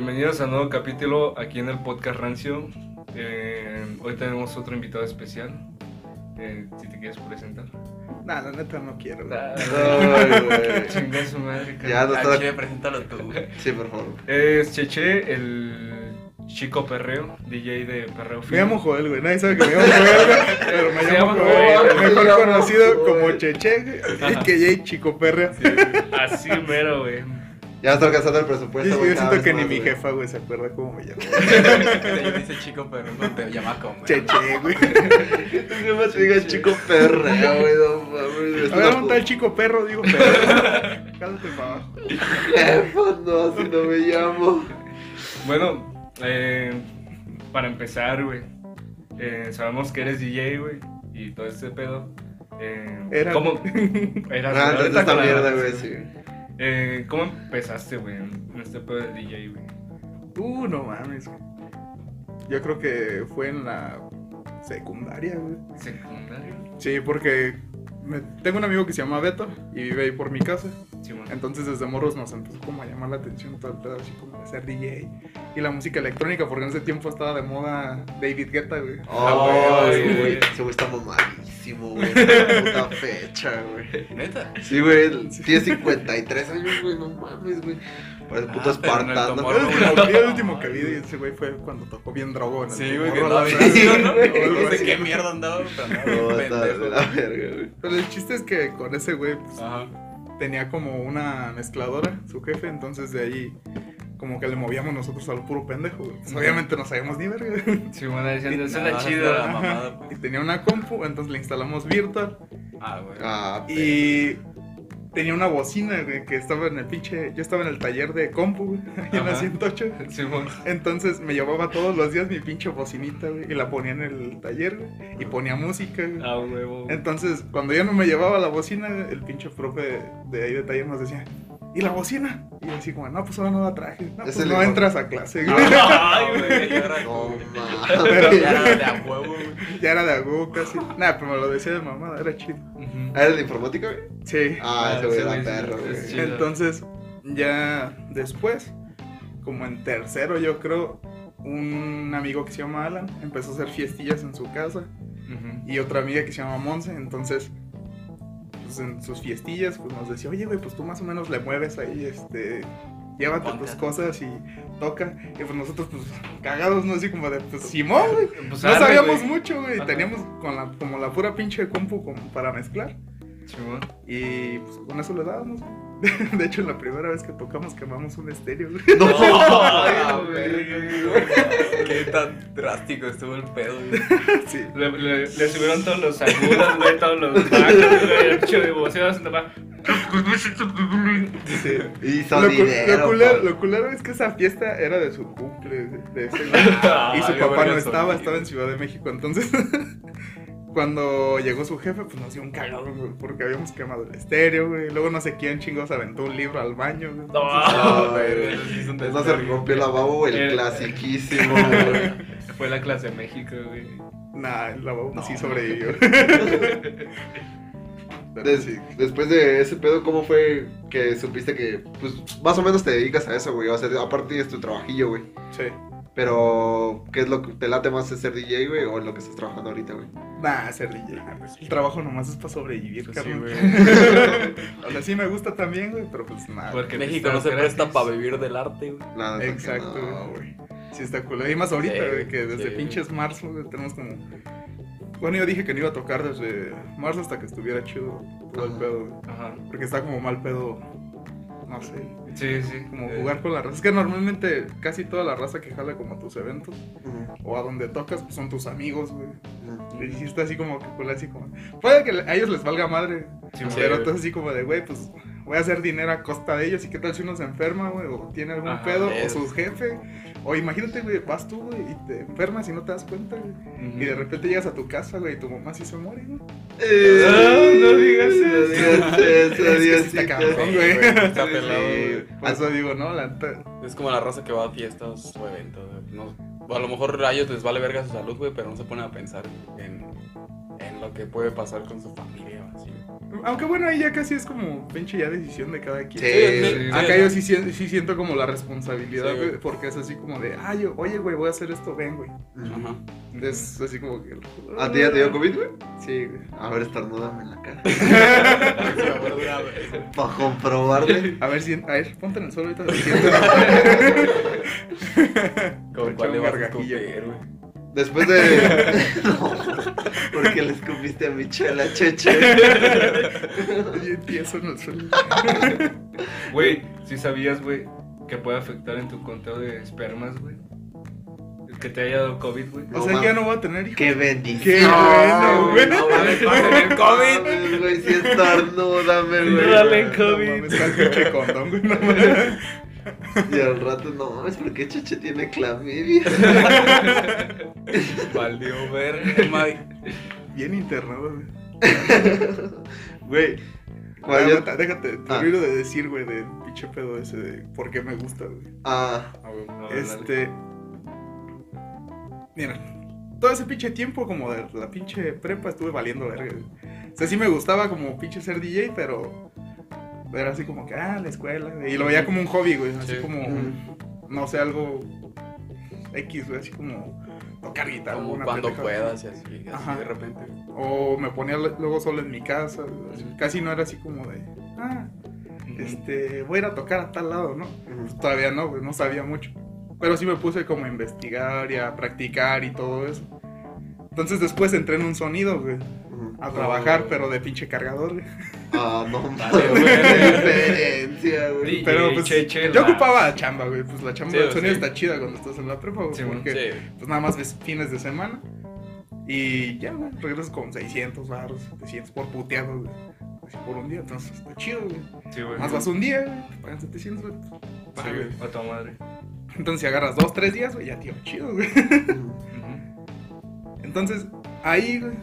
Bienvenidos a un nuevo capítulo aquí en el podcast Rancio. Eh, hoy tenemos otro invitado especial. Eh, si te quieres presentar. Nah, la neta no quiero. güey. Ay, güey. Chinga su madre. Ya no Ah, está. chile, preséntalo tú. Sí, por favor. Es Cheche, el chico perreo, DJ de perreo. Me fino. llamo Joel, güey. Nadie sabe que me llamo Joel, güey. Pero me llamo Joel. Joel. Mejor conocido Joel. como Cheche, que Jay Chico Perra. Así mero, güey. Ya está alcanzando el presupuesto. yo güey, cada siento vez que ni mi jefa, güey, se acuerda cómo me llamo. Te dice chico, pero no te llama como. Cheche, güey. Que tu jefa te diga chico perreo, güey. No mames. es A ver, una un tal chico perro, digo perro. Cállate para abajo. Jefa, no, así no me llamo. Bueno, eh, para empezar, güey. eh, sabemos que eres DJ, güey. Y todo este pedo. Eh, Era. ¿Cómo? Eras, Ah, esta mierda, güey, sí. Eh, ¿Cómo empezaste, güey, en este pedo del DJ, güey? Uh, no mames. güey. Yo creo que fue en la secundaria, güey. ¿Secundario? Sí, porque me- tengo un amigo que se llama Beto y vive ahí por mi casa. Sí, bueno. Entonces desde morros nos empezó como a llamar la atención todo el pedo, así como de ser DJ. Y la música electrónica, porque en ese tiempo estaba de moda David Guetta, güey. Oh, güey, sí, güey. Ese güey está mamadísimo, güey. Puta fecha, güey. Neta. Sí, güey. Tiene 53 años, güey. No mames, güey. Parece puto Ah, el espartano. Tomorrow, Yo el último- que vi de ese güey fue cuando tocó bien drogo. en el Sí, güey, que chido, ¿no? No sé qué mierda andaba, pero No, la verga, güey. Pero el chiste es que con ese güey pues, Ajá. tenía como una mezcladora, su jefe, entonces de ahí como que le movíamos nosotros al puro pendejo, güey. Pues, obviamente no sabíamos ni verga. Sí, bueno, decían, esa es Ah, la esa chida. la mamada, Y pues. tenía una compu, entonces le instalamos Virtual. Ah, güey. Ah, Y tenía una bocina, güey, que estaba en el pinche. Yo estaba en el taller de compu, güey, en la Ajá. 108. Sí. Entonces me llevaba todos los días mi pinche bocinita, güey, y la ponía en el taller, güey, y ponía música, güey. Ah, huevo. Entonces, cuando ya no me llevaba la bocina, el pinche profe de ahí de taller nos decía, ¿y la bocina? Y así como, no, pues ahora no da traje. No, Es pues no entras a clase, güey. Ay, Ah, güey. ya era No. Ya era de a huevo, güey. ya era de agua casi. Nah, pero me lo decía de mamada, era chido. ¿Ah, ¿Eres de informática, güey? Sí. Ah, ese güey ese era güey sí, perro, güey. Entonces, ya después, como en tercero, yo creo, un amigo que se llama Alan empezó a hacer fiestillas en su casa y otra amiga que se llama Monse. Entonces, pues en sus fiestillas, pues nos decía, oye, güey, pues tú más o menos le mueves ahí, este. Llévate Ponte. tus cosas y toca. Y pues nosotros, pues, cagados, ¿no? Así como de, pues, Simón, güey. Pues No arre, sabíamos güey. mucho, güey. Ajá. Teníamos con la, como la pura pinche compu como para mezclar. Bueno. Y pues con eso le dábamos. De hecho, la primera vez que tocamos quemamos un estéreo. No, Ah. Qué tan drástico estuvo el pedo, güey. Sí. Le, le, le subieron todos los agudos, güey, todos los bajos, güey, el de sí. Hizo Lo, dinero. lo culero, lo culero es que esa fiesta era de su cumple. De, de ese güey. y su papá no estaba, sonido. estaba en Ciudad de México. Entonces, cuando llegó su jefe, pues nos dio un cagado, güey, porque habíamos quemado el estéreo, güey. Luego no sé quién chingados aventó un libro al baño, güey. No. No, güey, güey. eso se rompió la babo, el El- clasiquísimo, güey. Fue la clase de México, güey. Nah, el lavabo No, sí sobrevivió. Des-. Después de ese pedo, ¿cómo fue que supiste que, pues, más o menos te dedicas a eso, güey? O sea, aparte es tu trabajillo, güey. Sí. Pero, ¿qué es lo que te late más es ser DJ, güey? ¿O en lo que estás trabajando ahorita, güey? Nah, ser DJ. pues, El trabajo nomás es para sobrevivir, Pues sí, carnal. güey. o sea, sí me gusta también, güey, pero pues nada. Porque México no se gratis. presta para vivir del arte, güey. Nada, Exacto, no, güey. Sí está cool. Y más ahorita, Sí, güey, que desde sí. pinches marzo, güey, tenemos como... Bueno, yo dije que no iba a tocar desde marzo hasta que estuviera chido todo el pedo, güey. Ajá. Porque está como mal pedo, no sé, Sí, sí. como Eh, jugar con la raza. Es que normalmente casi toda la raza que jala como a tus eventos o a donde tocas, pues son tus amigos, güey. ujú. Y sí está así como que cool, así como... Puede que a ellos les valga madre, Sí, pero güey. entonces así como de, güey, pues voy a hacer dinero a costa de ellos y qué tal si uno se enferma, güey, o tiene algún Ajá, pedo, es- o su jefe, o imagínate, güey, vas tú, güey, y te enfermas y no te das cuenta, güey, y de repente llegas a tu casa, güey, y tu mamá sí se muere, güey. Eh, Ah, no digas no eso. digas eso, Es que está cabrón, güey. güey, está Sí, pelado, sí. güey. Por eso digo, no, la Es como la raza que va a fiestas o eventos. No, a lo mejor a ellos les vale verga su salud, güey, pero no se ponen a pensar en, en lo que puede pasar con su familia o así. Aunque bueno, ahí ya casi es como pinche ya decisión de cada quien. Sí, sí, Acá sí, yo sí, sien- sí siento como la responsabilidad, güey, güey. porque es así como de, ah, yo, oye, güey, voy a hacer esto, ven, güey. Ajá. Es así como que... ¿A ti ya te dio COVID, güey? Sí, güey. A ver, estornúdame en la cara. Para comprobarle. A ver, si, a ver, ponte en el suelo ahorita. siento. ¿Con Echar cuál le vas a güey? Después de. No, porque le escupiste a mi chela, cheche. Y empiezo en el suelo. Güey, si sabías, güey, que puede afectar en tu conteo de espermas, güey. El que te haya dado COVID, güey. O sea, que ya no voy a tener hijos. Qué bendición. Qué bueno, güey. No mames, va a tener COVID. Mames, güey, sí estornúdame, Sí, güey. dale. No COVID. mames, está el pinche condón, güey. no mames. Y al rato, no mames, ¿por qué Cheche tiene clamidia? Valió ver, Mike. Bien internado, güey. Güey, Ah, ¿cuál ya- aguanta, déjate, te Ah. olvido de decir, güey, del pinche pedo ese de por qué me gusta, güey. Ah, dale. Este. Mira, todo ese pinche tiempo, como de la pinche prepa, estuve valiendo verga. güey. O sea, sí me gustaba como pinche ser DJ, pero. Era así como que, ah, la escuela, güey. Y lo veía como un hobby, güey. Así Sí. como, Mm. no sé, algo X, güey. Así como tocar guitarra. Como cuando pendejada. puedas y así, así Ajá. de repente. O me ponía luego solo en mi casa. así. Casi no era así como de, ah, este, voy a ir a tocar a tal lado, ¿no? ujú. Todavía no, güey, no sabía mucho. Pero sí me puse como a investigar y a practicar y todo eso. Entonces después entré en un sonido, güey. A trabajar, pero de pinche cargador, güey. Ah, no mames, güey, diferencia, güey. Pero pues yo la- ocupaba chamba, güey, pues la chamba Sí, del sonido sí. está chida cuando estás en la prepa, güey, Sí, porque Sí. pues nada más ves fines de semana y ya, güey, regresas con 600 baros, 700 por puteado, güey. Así por un día, entonces está chido, güey. Sí, güey. Más vas un día, güey, te pagan 700, güey. Sí, Va, güey. A tu madre. Entonces si agarras dos, tres días, güey, ya tío, chido, güey. Entonces, ahí, güey,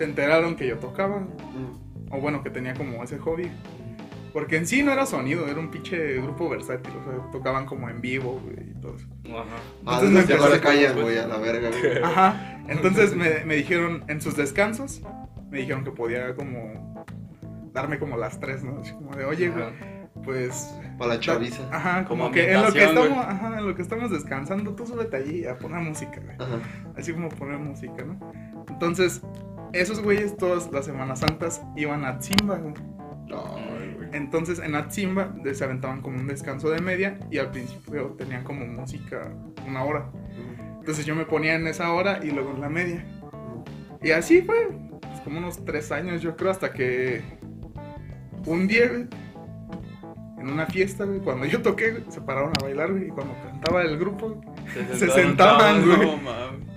se enteraron que yo tocaba, Ujú. o bueno, que tenía como ese hobby. Porque en sí no era sonido, era un pinche grupo versátil, o sea, tocaban como en vivo, güey, y todo eso. Ajá. Ah, Entonces de me se callan, güey, a la verga, güey. Ajá, entonces me, me dijeron, en sus descansos, me dijeron que podía como darme como las tres, ¿no? Así como de, oye, güey, pues... Para la chaviza. Ajá, como, Como que en lo que, estamos, ajá, en lo que estamos descansando, tú súbete allí a poner música, güey. Ajá. Así como poner música, ¿no? Entonces, esos güeyes todas las Semanas Santas iban a Tzimba, güey. Entonces en Atzimba se aventaban como un descanso de media y al principio tenían como música una hora. Entonces yo me ponía en esa hora y luego en la media. Y así fue, pues, como unos tres años yo creo, hasta que un día, en una fiesta, güey, cuando yo toqué, se pararon a bailar, güey, y cuando cantaba el grupo, Se sentaban, güey. No,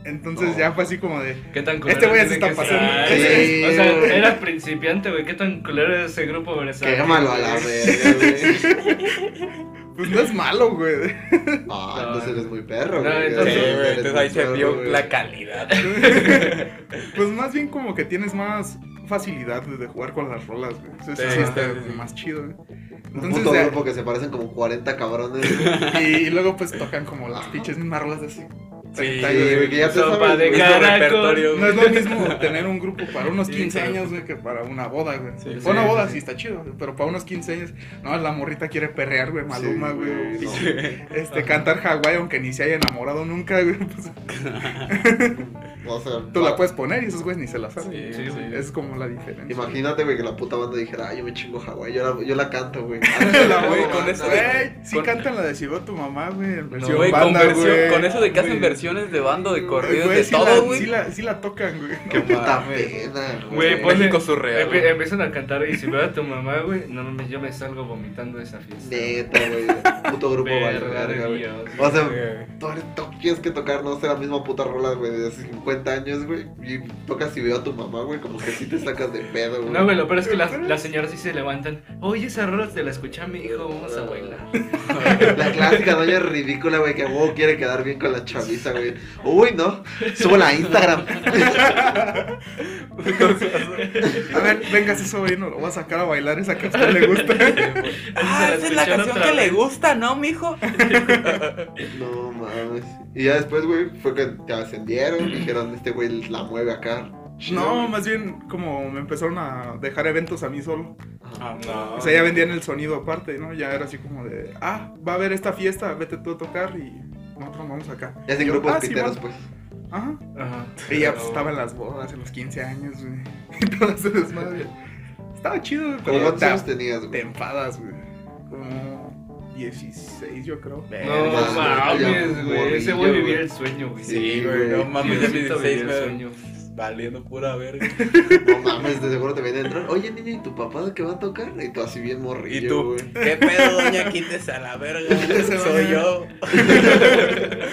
entonces No. ya fue así como de, ¿Qué tan Este güey ya se está pasando. ser? Sí, o sea, era principiante, güey. ¿Qué tan culero es ese grupo versátil? Quémalo a la verga, güey. pues no es malo, güey. Ah, No. entonces eres muy perro, No, güey. entonces- Sí, güey, entonces ahí se vio güey. la calidad. Pues más bien como que tienes más facilidad de jugar con las rolas, güey. Eso sí, Sí, está sí, sí. más chido, güey. Un Entonces, puto de- grupo que se parecen como 40 cabrones. güey. y, luego pues tocan como las pinches mismas rolas así. Sí, 30 Sí, años, güey, que ya te Sopa sabes, de güey. Repertorio, No es lo mismo tener un grupo para unos Sí, 15 claro. años, güey, que para una boda, güey. Sí, para sí, una boda sí. sí está chido, pero para unos 15 años, no, la morrita quiere perrear, güey, Maluma, Sí, güey. no. Este, cantar Hawái aunque ni se haya enamorado nunca, güey. Pues, O sea, tú la puedes poner y esos güeyes ni se la saben. Sí. Es como la diferencia. Imagínate, güey, que la puta banda dijera, ay, yo me chingo Hawái, yo la, yo la canto, güey. La con eso- Güey, sí con- cantan la de Sigo tu mamá, güey, versión banda, versión- güey. con eso de que hacen Güey. Versiones de bando, de corridos, Güey, de sí todo, la, güey. sí, la, sí la tocan, güey. Qué puta pena, Güey, güey. México surreal, Empie- güey. empiezan a cantar y si veo a tu mamá, güey, no mames, yo me salgo vomitando de esa fiesta. Neta, güey. Puto grupo Verga güey. O sea, Güey. tú, tienes que tocar, no sé, la misma puta rola, güey, de hace 50 años, güey. Y tocas y veo a tu mamá, güey, como que sí te sacas de pedo, güey. No, güey, lo peor es que las, las señoras sí se levantan. Oye, esa rola te la escuché a mi hijo, vamos a bailar. La clásica doña ridícula, güey, que a huevo quiere quedar bien con la chaviza, güey. Uy, no, súbela a Instagram. A ver, venga ese sobrino, lo voy a sacar a bailar esa que a usted le gusta. Ah, esa es la canción que le gusta, ¿no, mijo? No mames. Y ya después, güey, fue que te ascendieron, dijeron, este güey la mueve acá, No, más bien como me empezaron a dejar eventos a mí solo. Ah, no. O sea, ya vendían el sonido aparte, ¿no? Ya era así como de, ah, va a haber esta fiesta, vete tú a tocar y nosotros vamos acá. Ya yo, grupos "Ah, sí, piteros, va". pues. Ajá. Ajá. Y ya pues, estaba en las bodas, en los 15 años, güey. Y todo ese desmadre. Estaba chido, güey, ¿Cómo pero cuántos te, años tenías, te güey? enfadas, güey. Como 16, yo creo. No mames, güey. Ese güey vivía güey. el sueño, güey. Sí, güey, güey. no mames, ya Sí, mis ahorita 16 vivía el me sueño. Valiendo pura verga. No mames, de seguro te viene a entrar. Oye, niño, ¿y tu papá de qué va a tocar? Y tú así bien morrillo, ¿Y tú? güey. ¿Qué pedo, doña? Quítese a la verga. Soy yo.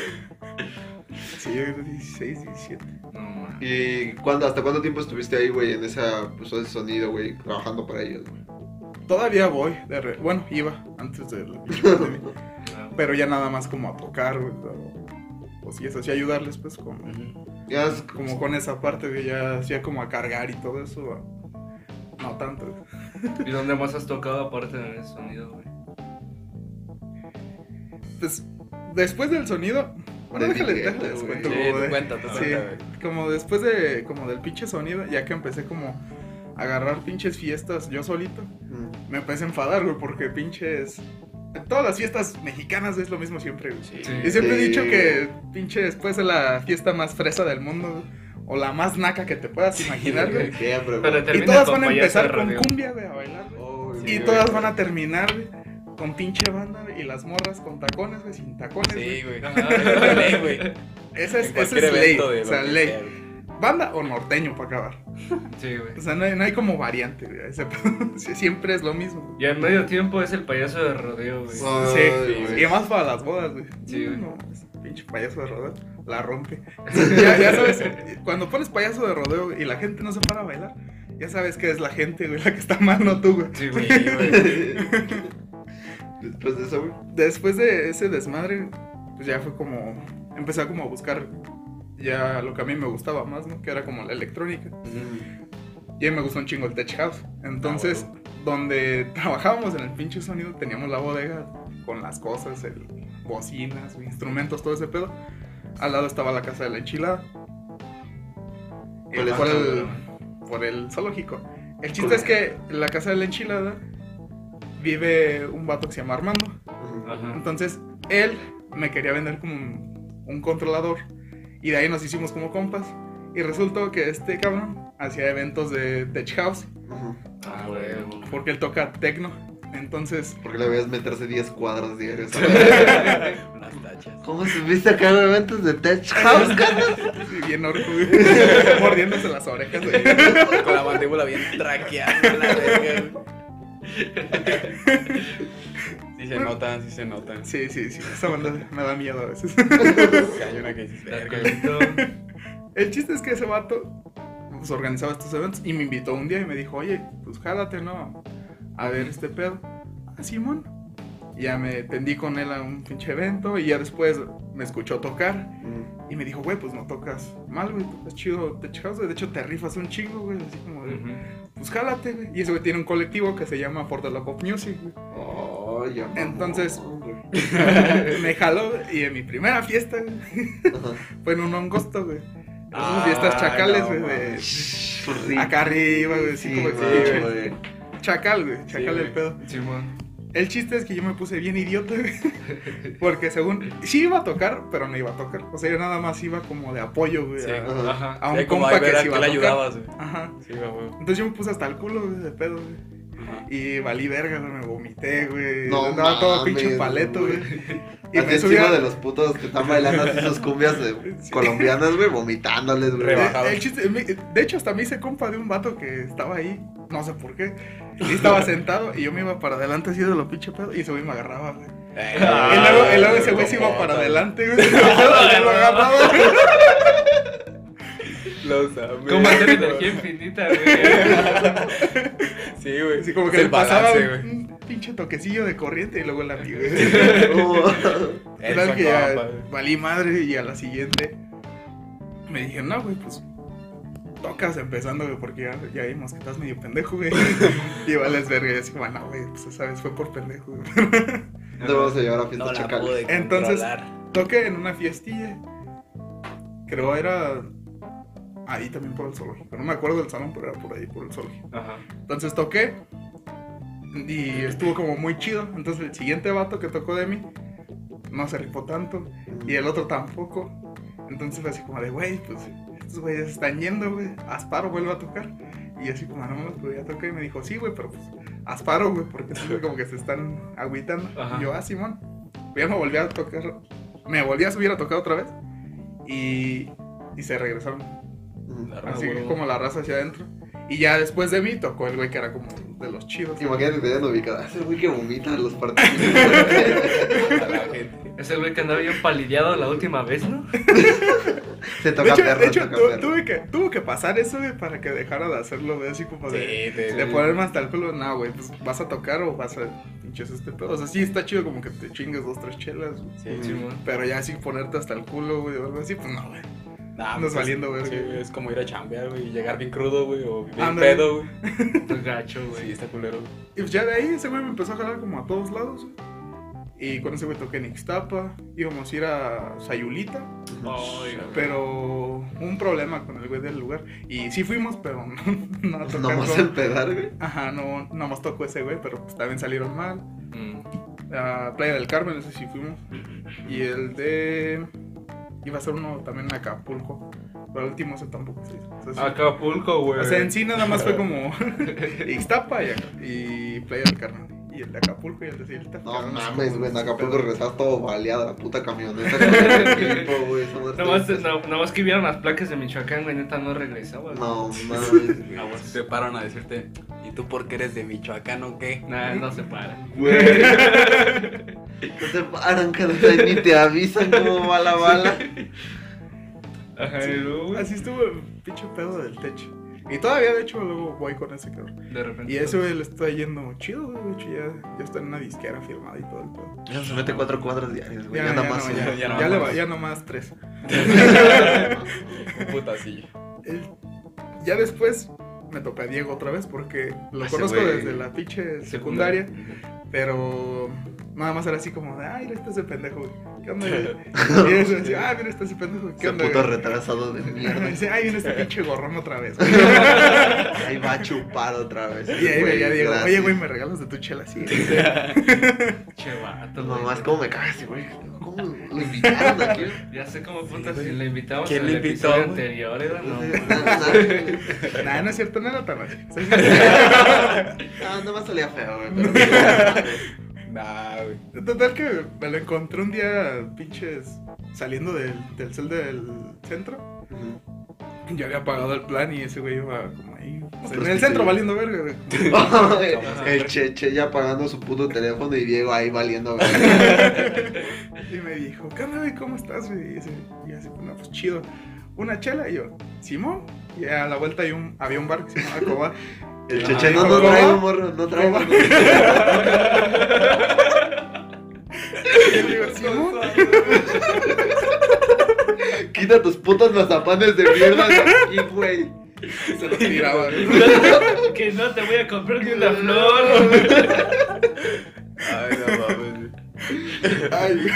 Sí, yo creo 16, 17. No mames. ¿Y cuándo, hasta cuánto tiempo estuviste ahí, güey, en esa, pues, ese sonido, güey, trabajando para ellos, güey? Todavía voy, de re- bueno, iba antes de la. Pero ya nada más como a tocar, güey. Pero, pues sí, eso sí, ayudarles, pues, como, Ya es como con esa parte, güey, ya hacía como a cargar y todo eso. No tanto. ¿Y dónde más has tocado aparte de ese sonido, güey? Pues, después del sonido. Bueno, De déjale, déjale, les cuento. Sí, como de- cuenta, tú sí, como después de, como del pinche sonido, ya que empecé como a agarrar pinches fiestas yo solito, Mm. me empecé a enfadar, güey, porque pinches. En todas las fiestas mexicanas es lo mismo siempre, güey. Sí. Sí. Y siempre he dicho que pinche después de la fiesta más fresa del mundo, o la más naca que te puedas imaginar, güey. Pero Y todas van a empezar con cumbia, güey, a bailar, güey. Oh, Y todas güey. van a terminar, güey, con pinche banda, güey, y las morras con tacones, güey, sin tacones. Sí, güey. Ley, güey. Esa es, En esa es ley, o sea, ley. Banda o norteño para acabar. Sí, güey. O sea, no hay, no hay como variante, güey. Siempre es lo mismo. Y en medio tiempo es el payaso de rodeo, güey. Sí, güey. y más para las bodas, güey. Sí, güey. No, ese pinche payaso de rodeo la rompe. ya, ya sabes, cuando pones payaso de rodeo y la gente no se para a bailar, ya sabes que es la gente, güey, la que está mal, no tú, güey. Sí, güey. Sí, güey. Después de eso, güey. Después de ese desmadre, pues ya fue como. Empecé a como a buscar ya lo que a mí me gustaba más, ¿no? Que era como la electrónica. Y a mí me gustó un chingo el Tech House. Entonces, Ah, donde trabajábamos en el pinche sonido, teníamos la bodega con las cosas, el, bocinas, instrumentos, todo ese pedo. Al lado estaba la casa de la enchilada. Y ¿Cuál es por, el, por el zoológico. El chiste es que en la casa de la enchilada vive un vato que se llama Armando. Ajá. Entonces, él me quería vender como un, un controlador. Y de ahí nos hicimos como compas. Y resultó que este cabrón hacía eventos de Tech House. Ah, güey. Porque él toca techno. Entonces, Porque le veías meterse 10 cuadras diarios. Unas tachas. ¿Cómo subiste acá en eventos de Tech House, sí, bien güey, mordiéndose las orejas. güey. Con la mandíbula bien traqueada. Sí se notan, sí se notan. Sí, sí, sí. Esa banda me da miedo a veces. Sí, hay una que. El chiste es que ese vato pues, organizaba estos eventos y me invitó un día y me dijo, oye, pues jálate, ¿no? A ver este pedo. Ah, Simón. Y ya me tendí con él a un pinche evento y ya después me escuchó tocar y me dijo, güey, pues no tocas mal, güey, tocas chido House, güey. De hecho, te rifas un chingo, güey, así como de, pues jálate, güey. Y ese güey tiene un colectivo que se llama For the Love of Music, güey. Oh, Entonces- me jaló y en mi primera fiesta fue en un hongosto, güey. Ah, fiestas chacales, no, de acá arriba, güey, Sí, güey, chacal, güey, chacal güey. el pedo. El chiste es que yo me puse bien idiota, güey. Porque según, sí iba a tocar, pero no iba a tocar. O sea, yo nada más iba como de apoyo, güey. Sí. a- Ajá. A un Sí, compa que sí iba a le tocar. ayudabas, güey. Ajá. Sí, güey, güey. Entonces yo me puse hasta el culo, güey, de pedo, güey. Y valí verga, güey, me vomité, güey. No Andaba todo mames, pinche paleto, güey. güey. Y Así me encima subía... de los putos que están bailando así sus cumbias de- Sí. colombianas, güey, vomitándoles, güey. Eh, el de hecho, hasta me hice compa de un vato que estaba ahí, no sé por qué. Y estaba sentado y yo me iba para adelante así de lo pinche pedo y ese güey me agarraba, güey. Eh, Ah, y luego, y luego ese güey se iba para adelante, güey. Y lo agarraba, güey. Los amigos. ¿Cómo hacer energía infinita, güey? Sí, güey. Así como que el le pasaba balance, un, güey. un pinche toquecillo de corriente y luego el amigo. Eso, que ya valí madre y a la siguiente me dije, no, güey, pues tocas empezando, güey, porque ya, ya vimos que estás medio pendejo, güey. y vales verga y así, bueno, güey, pues esa vez fue por pendejo, güey. No te vamos a llevar a fiesta No la Entonces-. Toqué en una fiestilla. Creo era ahí también por el zoológico. No me acuerdo del salón, pero era por ahí, por el zoológico. Ajá. Entonces toqué y estuvo como muy chido. Entonces el siguiente vato que tocó de mí no se rifó tanto y el otro tampoco. Entonces fue así como de, güey, pues estos güeyes están yendo, güey. Asparo vuelve a tocar. Y así como, no me pero ya toqué. Y me dijo, sí, güey, pero pues Asparo, güey, porque siempre como que se están agüitando. Ajá. Y yo, ah, Simón. Ya me volví a tocar. Me volví a subir a tocar otra vez. Y, y se regresaron. La Así huevo. como la raza hacia adentro. Y ya después de mí tocó el güey que era como de los chidos. Imagínate que te hayan ubicado. Es el güey que vomita en los partidos. A la gente. Es el güey que andaba bien palideado la última vez, ¿no? Se De toca hecho, perro, de hecho toca tu- perro. tuve, que, tuvo que pasar eso, güey, para que dejara de hacerlo, güey, así como de, Sí, te- de ponerme hasta el culo. No, güey, pues vas a tocar o vas a pinches este pedo. O sea, sí está chido como que te chingues dos, tres chelas, güey. Sí. Pero ya así ponerte hasta el culo, güey, o algo así, pues no, güey. Nah, Andas pues, valiendo, es- verga. Sí, es como ir a chambear, güey, y llegar bien crudo, güey, o bien pedo, güey. Pues gacho, güey. Sí, está culero. Y pues ya de ahí ese güey me empezó a jalar como a todos lados, güey. Y con ese güey toqué en Ixtapa, íbamos a ir a Sayulita, Ay, güey. pero un problema con el güey del lugar. Y sí fuimos, pero no, no a Pues tocar nomás con- empedar, güey. Ajá, no, nomás tocó ese güey, pero pues también salieron mal. Mm. A Playa del Carmen, ese sí fuimos. Y el de... Iba a ser uno también en Acapulco, pero el último ese tampoco se hizo. Acapulco, güey. o sea, en sí nada más fue como Ixtapa y, y Playa del Carmen. Y el de Acapulco y el de. No mames, güey. En de Acapulco regresabas todo baleado la puta camioneta. Nada más, que vieron las placas de Michoacán, güey, neta no regresaba. No mames, güey. Aguas. Se paran a decirte, ¿y tú por qué eres de Michoacán o qué? Nah, no se para. Güey. No te paran, cada ni te avisan cómo va la bala. Ajá, Así estuvo el pinche pedo del techo. Y todavía, de hecho, luego voy con ese cabrón. de repente. Y ese güey le está yendo chido, güey. De hecho, ya, ya está en una disquera firmada y todo el pedo. Ya se mete cuatro cuadras diarias, güey. Ya, Ya, nada ya no, ya, ya ya no le más. va- ya nomás tres. El- ya después me toca Diego otra vez porque lo Ese conozco desde la pinche secundaria, pero nada más era así como de, ay, mira, está ese pendejo, güey. ¿Qué onda, güey? Y eso, así, ah, mira, está ese pendejo, ¿qué Ese onda, puto güey? retrasado de Y mierda. dice, ay, viene este pinche gorrón otra vez. güey". Ahí va a chupar otra vez. Y ahí güey, veía Diego, oye, güey, me regalas de tu chela, sí. Che, vato, güey. Mamá, es como me cagas, güey. ¿Cómo lo invitaron aquí? Ya sé cómo putas si le invitamos ¿Quién en le el invitó, episodio güey? anterior, era no. No, Nah, no es cierto, no era tan así. Sí, sí. no, no me salía feo, güey. Pero... Nah, güey. Total que me lo encontré un día, pinches, saliendo del, del cel del centro. Ya había pagado el plan y ese güey iba como ahí. pues, en el centro valiendo verga, güey. El Cheche ya pagando su puto teléfono y Diego ahí valiendo. güey. Y me dijo, ¿qué onda, güey? ¿Cómo estás, güey? Y ese- y así, no, pues chido. Una chela y yo, Simón. Y a la vuelta hay un, había un bar que se llamaba Coba. El Cheche no, no traigo, morro, no digo, Simón. Quita tus putos mazapanes de mierda de aquí, güey. Y se lo tiraba, que no te voy a comprar ni una flor. Ay, no mames. Ay.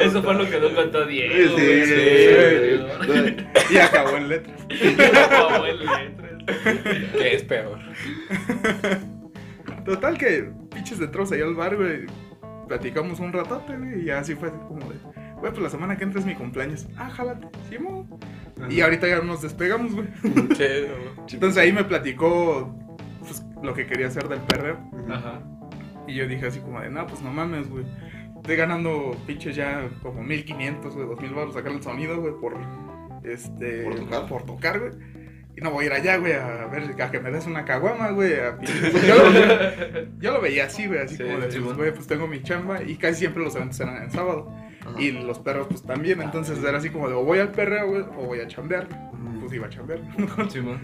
Eso fue lo que no contó Diego. Sí, güey. sí, Y acabó en letras. Acabó en letras. ¿Qué es peor? Total que pinches de troza ahí al bar, güey. Platicamos un ratote, güey. Y así fue así como de, güey, pues la semana que entra es mi cumpleaños. Ah, jálate, Simón. Y ahorita ya nos despegamos, güey. Sí. Entonces ahí me platicó pues, lo que quería hacer del perreo. Ajá. Y yo dije así como de, no, pues no mames, güey. Estoy ganando pinches ya como 1500, güey, 2000 baros sacar el sonido, güey, por este. ¿Por tocar? por tocar, güey. Y no voy a ir allá, güey, a ver, a que me des una caguama, güey. a Yo, lo, yo lo veía así, güey, así Sí, como de, sí, pues, bueno. güey, pues tengo mi chamba. Y casi siempre los eventos eran en sábado. Y los perros, pues también. Entonces era así como de, o voy al perreo, güey, o voy a chambear. Pues iba a chambear. Simón.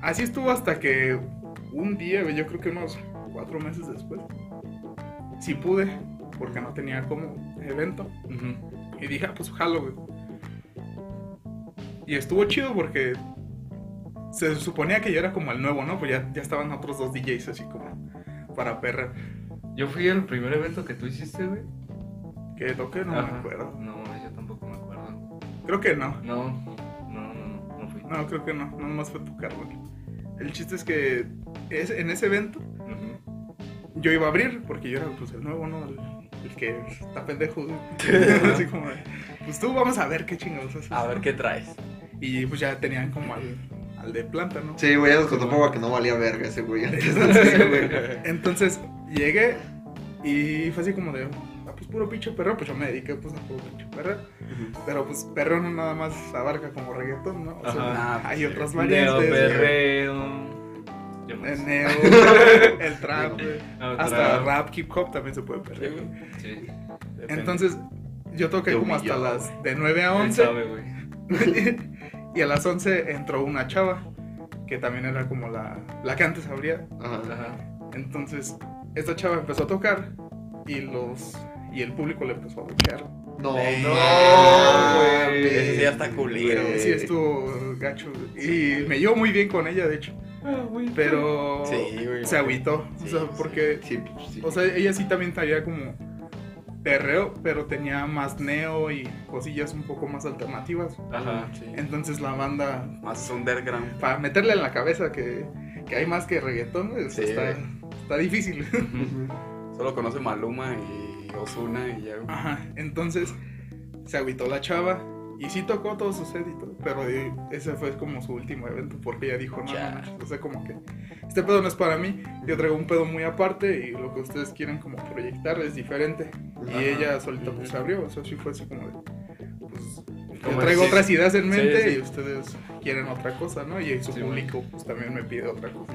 Así estuvo hasta que un día, güey, yo creo que unos cuatro meses después, sí pude, porque no tenía como evento. Ujú. Y dije, ah, pues jalo, güey. Y estuvo chido porque se suponía que yo era como el nuevo, ¿no? Pues ya, ya estaban otros dos DJs así como para perra. Yo fui al primer evento que tú hiciste, güey. Que toqué, no me acuerdo. No, yo tampoco me acuerdo. Creo que no. No, no, no. No, creo que no, no nomás fue tocar, güey. El chiste es que es- en ese evento yo iba a abrir, porque yo era pues el nuevo, ¿no? El, el que está pendejo, güey. Así como, de, pues tú vamos a ver qué chingados haces. A ver qué traes. Y pues ya tenían como al, al de planta, ¿no? Sí, güey, ya nos contó Pava que no valía verga ese güey. Entonces llegué y fue así como de, puro pinche perro, pues yo me dediqué pues a puro pinche perro. Pero pues perro no nada más abarca como reggaetón, ¿no? O sea, Ajá, hay sí. otras Neo, variantes. perreo. ¿Qué más? El neo, el trap, güey. Ah, Hasta trap. rap, hip hop también se puede Sí, perder. güey. Sí. Depende. Entonces, yo toqué como hasta las de 9 a Él 11. sabe, güey. y a las 11 entró una chava, que también era como la, la que antes abría. Ajá. Entonces, esta chava empezó a tocar y los y el público le empezó a buchear. No, Ey, no, güey. Ese sí ya está culero. Sí, estuvo gacho. Y me llevo muy bien con ella, de hecho. Pero Sí, güey. se agüitó. o sea, porque Sí, sí. O sea, ella sí también traía como perreo, pero tenía más neo y cosillas un poco más alternativas. Ajá. Sí. Entonces la banda, Más underground. para meterle en la cabeza que, que hay más que reggaetón, pues, Sí, está, difícil. Solo conoce Maluma y Ozuna y ya. Ajá, entonces se agüitó la chava y sí tocó todo su set y todo, pero ese fue como su último evento porque ella dijo, no, no, Ya. no, o sea, como que este pedo no es para mí, yo traigo un pedo muy aparte y lo que ustedes quieren como proyectar es diferente. Y Ajá. ella solita pues abrió, o sea, sí fue así como de, pues, yo traigo sí. otras ideas en Sí, mente sí. y ustedes quieren otra cosa, ¿no? Y su Sí, público pues también me pide otra cosa.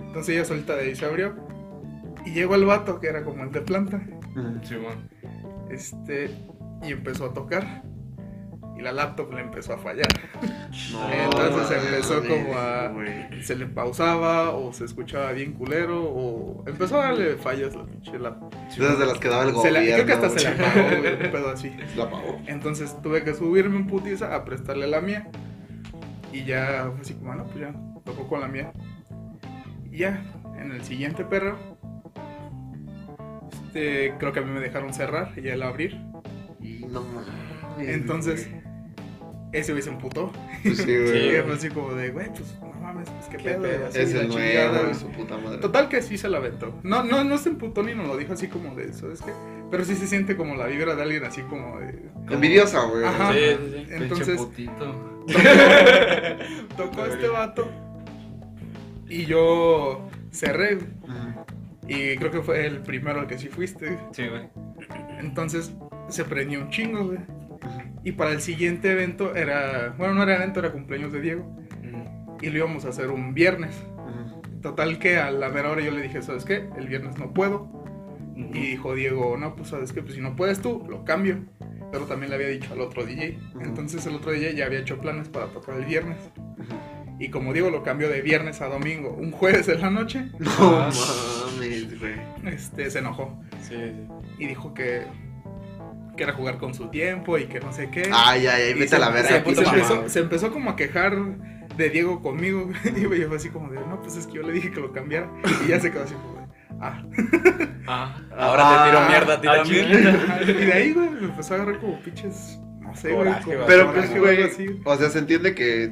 Entonces ella solita de ahí se abrió y llegó el vato que era como el de planta, Sí, bueno. este, y empezó a tocar. Y la laptop le empezó a fallar. No, Entonces empezó como a- güey. Se le pausaba o se escuchaba bien culero o empezó a darle fallas la pinche laptop. Desde las que daba el Se gobierno. la- creo que hasta se la apagó, un pedo así. Se la apagó. Entonces tuve que subirme un putiza a prestarle la mía. Y ya fue así como, "Ah, no, pues ya, tocó con la mía. Y ya, en el siguiente perro, este, creo que a mí me dejaron cerrar y él abrir. Y no mames. Entonces, güey. ese güey se emputó. Pues sí, güey. fue así como de, güey, pues no mames, pues qué, Qué pedo. así, Es el chingada. nuevo su puta madre. Total que sí se la aventó. No, no, no se emputó ni nos lo dijo así como de, ¿sabes qué? Pero sí se siente como la vibra de alguien así como de... Envidiosa, güey. Ajá. Sí, sí, sí. Entonces, putito. tocó este vato y yo cerré güey. Ujú. Y creo que fue el primero al que sí fuiste. Sí, güey. entonces se prendió un chingo güey. Y para el siguiente evento era bueno no era evento era cumpleaños de Diego. Y lo íbamos a hacer un viernes. Total que a la mera hora yo le dije sabes qué el viernes no puedo y dijo Diego no pues sabes qué pues si no puedes tú lo cambio pero también le había dicho al otro DJ entonces el otro DJ ya había hecho planes para tocar el viernes. Y como digo, lo cambió de viernes a domingo, un jueves en la noche, No Ah. mames, güey. este, se enojó Sí, sí. y dijo que, que era jugar con su tiempo y que no sé qué. Ay, ay, ay, Y vete a la verga, se empezó, se empezó como a quejar de Diego conmigo y yo fue así como de, no, pues es que yo le dije que lo cambiara y ya se quedó así de, ah. Ah. Ahora te tiro Ah, mierda, tira ah, mierda. y de ahí, güey, me empezó a agarrar como pinches, no sé, güey, como. Pero pues, güey, así. o sea, se entiende que